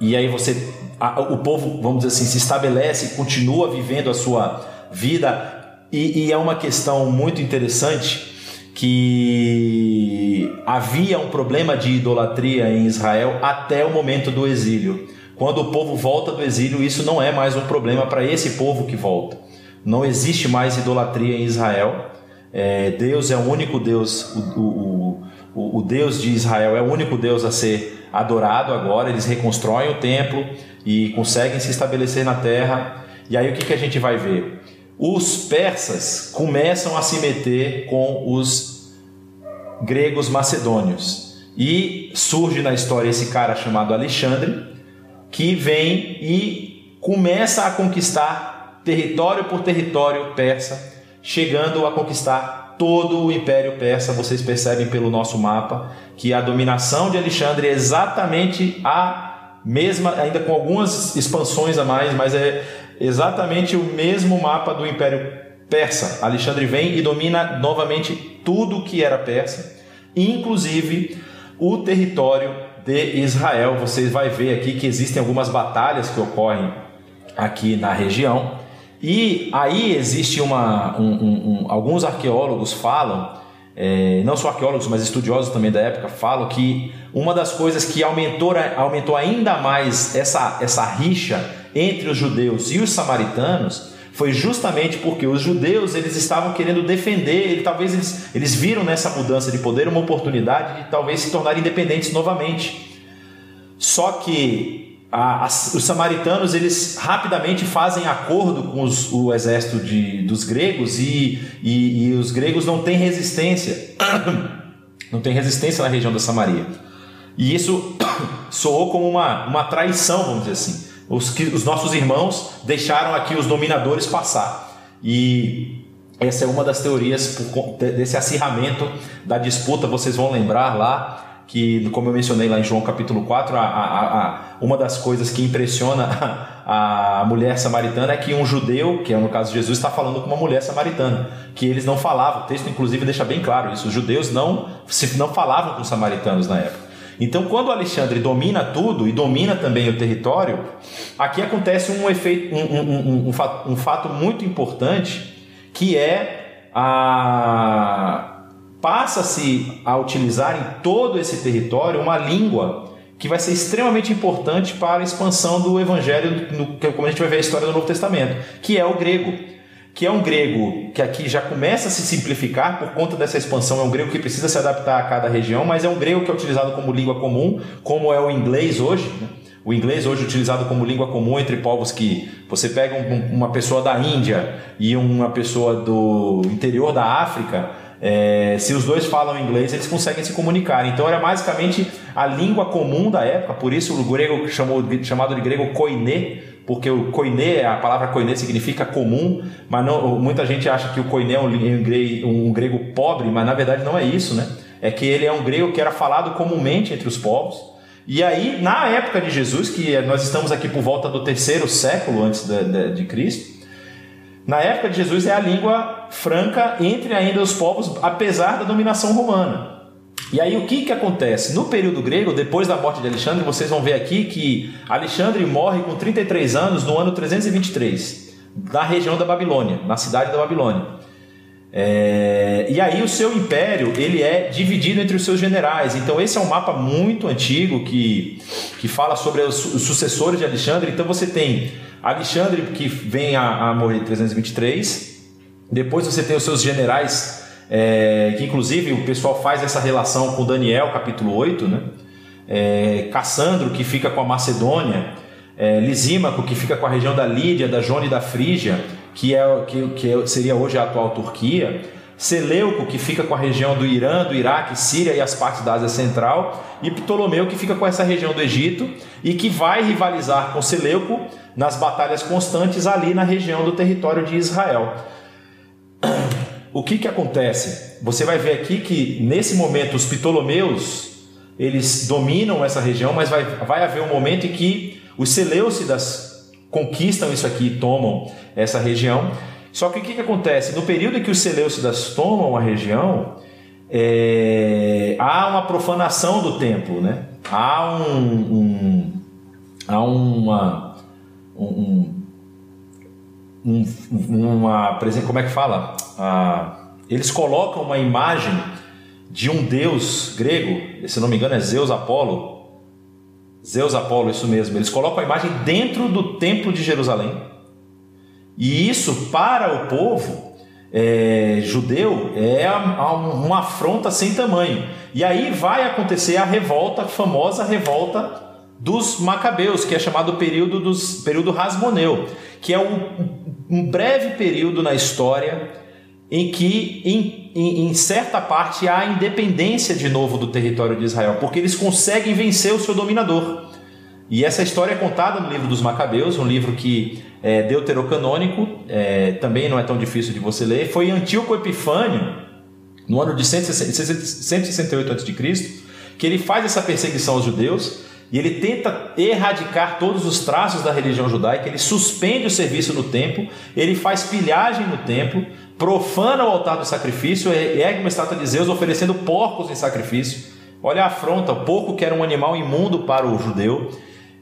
e aí você, a, o povo, vamos dizer assim, se estabelece, continua vivendo a sua vida e, e é uma questão muito interessante que havia um problema de idolatria em Israel até o momento do exílio. Quando o povo volta do exílio, isso não é mais um problema para esse povo que volta. Não existe mais idolatria em Israel. É, Deus é o único Deus, o, o, o, Deus de Israel é o único Deus a ser adorado agora, eles reconstroem o templo e conseguem se estabelecer na terra. E aí o que, que a gente vai ver? Os persas começam a se meter com os gregos macedônios. E surge na história esse cara chamado Alexandre, que vem e começa a conquistar território por território persa, chegando a conquistar todo o Império Persa. Vocês percebem pelo nosso mapa que a dominação de Alexandre é exatamente a mesma, ainda com algumas expansões a mais, mas é exatamente o mesmo mapa do Império Persa. Alexandre vem e domina novamente tudo que era persa, inclusive o território de Israel. Vocês vai ver aqui que existem algumas batalhas que ocorrem aqui na região. E aí existe uma. Um, um, um, alguns arqueólogos falam, é, não só arqueólogos, mas estudiosos também da época, falam que uma das coisas que aumentou, aumentou ainda mais essa, essa rixa entre os judeus e os samaritanos foi justamente porque os judeus eles estavam querendo defender, talvez eles, eles viram nessa mudança de poder uma oportunidade de talvez se tornar independentes novamente. Só que a, a, os samaritanos eles rapidamente fazem acordo com os, o exército de, dos gregos e, e, e, os gregos não têm resistência, <coughs> não tem resistência na região da Samaria. E isso <coughs> soou como uma, uma traição, vamos dizer assim. Os, que, os nossos irmãos deixaram aqui os dominadores passar. E essa é uma das teorias desse acirramento da disputa, vocês vão lembrar lá que, como eu mencionei lá em João capítulo 4, a, a, a, uma das coisas que impressiona <laughs> a, mulher samaritana é que um judeu, que é no caso de Jesus, está falando com uma mulher samaritana, que eles não falavam. O texto, inclusive, deixa bem claro isso. Os judeus não, não falavam com os samaritanos na época. Então, quando Alexandre domina tudo e domina também o território, aqui acontece um efeito, um, um, um, um fato, um fato muito importante, que é a passa-se a utilizar em todo esse território uma língua que vai ser extremamente importante para a expansão do evangelho, no, como a gente vai ver a história do Novo Testamento, que é o grego. Que é um grego que aqui já começa a se simplificar por conta dessa expansão, é um grego que precisa se adaptar a cada região, mas é um grego que é utilizado como língua comum, como é o inglês hoje. Né? O inglês hoje é utilizado como língua comum entre povos que você pega um, uma pessoa da Índia e uma pessoa do interior da África, é, se os dois falam inglês, eles conseguem se comunicar. Então era basicamente a língua comum da época, por isso o grego chamou, chamado de grego koiné, porque o koiné, a palavra koiné significa comum, mas não, muita gente acha que o koiné é um, um grego pobre, mas na verdade não é isso, né? É que ele é um grego que era falado comumente entre os povos. E aí, na época de Jesus, que nós estamos aqui por volta do terceiro século antes de, de, de Cristo, na época de Jesus é a língua franca entre ainda os povos, apesar da dominação romana. E aí o que, que acontece? No período grego, depois da morte de Alexandre, vocês vão ver aqui que Alexandre morre com 33 anos no ano 323, na região da Babilônia, na cidade da Babilônia. É... e aí o seu império ele é dividido entre os seus generais. Então esse é um mapa muito antigo que, que fala sobre os sucessores de Alexandre. Então você tem Alexandre, que vem a, a morrer em 323. Depois você tem os seus generais, é, que inclusive o pessoal faz essa relação com Daniel, capítulo 8, né? É, Cassandro, que fica com a Macedônia, é, Lisímaco, que fica com a região da Lídia, da Jônia e da Frígia, que, é, que, que é, seria hoje a atual Turquia. Seleuco, que fica com a região do Irã, do Iraque, Síria e as partes da Ásia Central, e Ptolomeu, que fica com essa região do Egito e que vai rivalizar com Seleuco nas batalhas constantes ali na região do território de Israel. <clears throat> O que, que acontece? Você vai ver aqui que nesse momento os Ptolomeus eles dominam essa região, mas vai, vai haver um momento em que os Seleucidas conquistam isso aqui e tomam essa região. Só que o que, que acontece? No período em que os Seleucidas tomam a região, é, há uma profanação do templo, né? Há um, um há uma um, um, uma como é que fala? Ah, eles colocam uma imagem de um deus grego, se não me engano é Zeus Apolo. Zeus Apolo, isso mesmo. Eles colocam a imagem dentro do templo de Jerusalém. E isso para o povo é, judeu é uma afronta sem tamanho. E aí vai acontecer a revolta, a famosa revolta dos Macabeus, que é chamado período dos período Rasmoneu, que é um, um breve período na história em que em, em, em, certa parte há independência de novo do território de Israel, porque eles conseguem vencer o seu dominador. E essa história é contada no livro dos Macabeus, um livro que é deuterocanônico, é, também não é tão difícil de você ler. Foi Antíoco Epifânio, no ano de 168 a.C., que ele faz essa perseguição aos judeus e ele tenta erradicar todos os traços da religião judaica, ele suspende o serviço no templo, ele faz pilhagem no templo, profana o altar do sacrifício, ergue uma estátua de Zeus oferecendo porcos em sacrifício. Olha a afronta, o porco que era um animal imundo para o judeu.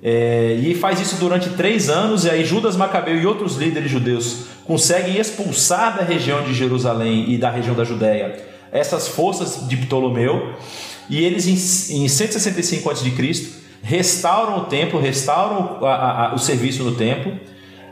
É, e faz isso durante três anos, e aí Judas Macabeu e outros líderes judeus conseguem expulsar da região de Jerusalém e da região da Judéia essas forças de Ptolomeu, e eles em, em 165 a.C restauram o templo, restauram a, a, o serviço no templo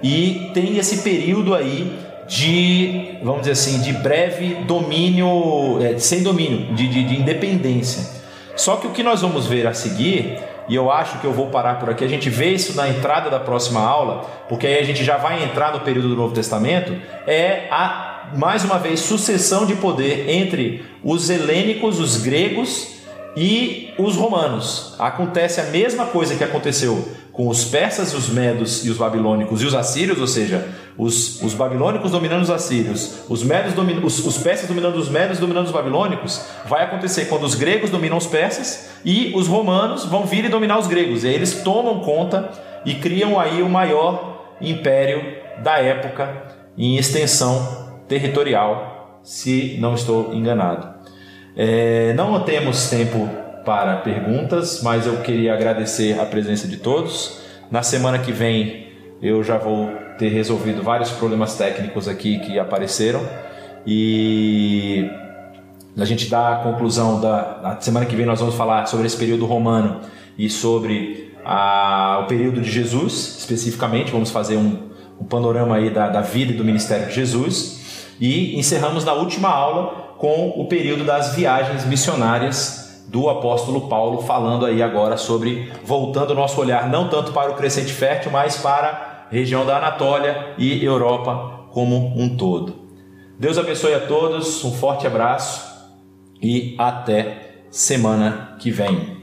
e tem esse período aí de, vamos dizer assim, de breve domínio, é, sem domínio, de, de, de independência. Só que o que nós vamos ver a seguir e eu acho que eu vou parar por aqui. A gente vê isso na entrada da próxima aula, porque aí a gente já vai entrar no período do Novo Testamento. É a, mais uma vez, sucessão de poder entre os helênicos, os gregos e os romanos. Acontece a mesma coisa que aconteceu com os persas, os medos e os babilônicos e os assírios, ou seja, os, os babilônicos dominando os assírios, os, medos domin, os, os persas dominando os medos dominando os babilônicos, vai acontecer quando os gregos dominam os persas e os romanos vão vir e dominar os gregos. E aí eles tomam conta e criam aí o maior império da época em extensão territorial, se não estou enganado. É, não temos tempo para perguntas, mas eu queria agradecer a presença de todos. Na semana que vem eu já vou ter resolvido vários problemas técnicos aqui que apareceram. E a gente dá a conclusão da na semana que vem nós vamos falar sobre esse período romano e sobre a, o período de Jesus especificamente. Vamos fazer um, um panorama aí da, da vida e do ministério de Jesus. E encerramos na última aula com o período das viagens missionárias do apóstolo Paulo, falando aí agora sobre voltando o nosso olhar não tanto para o crescente fértil, mas para a região da Anatólia e Europa como um todo. Deus abençoe a todos, um forte abraço e até semana que vem.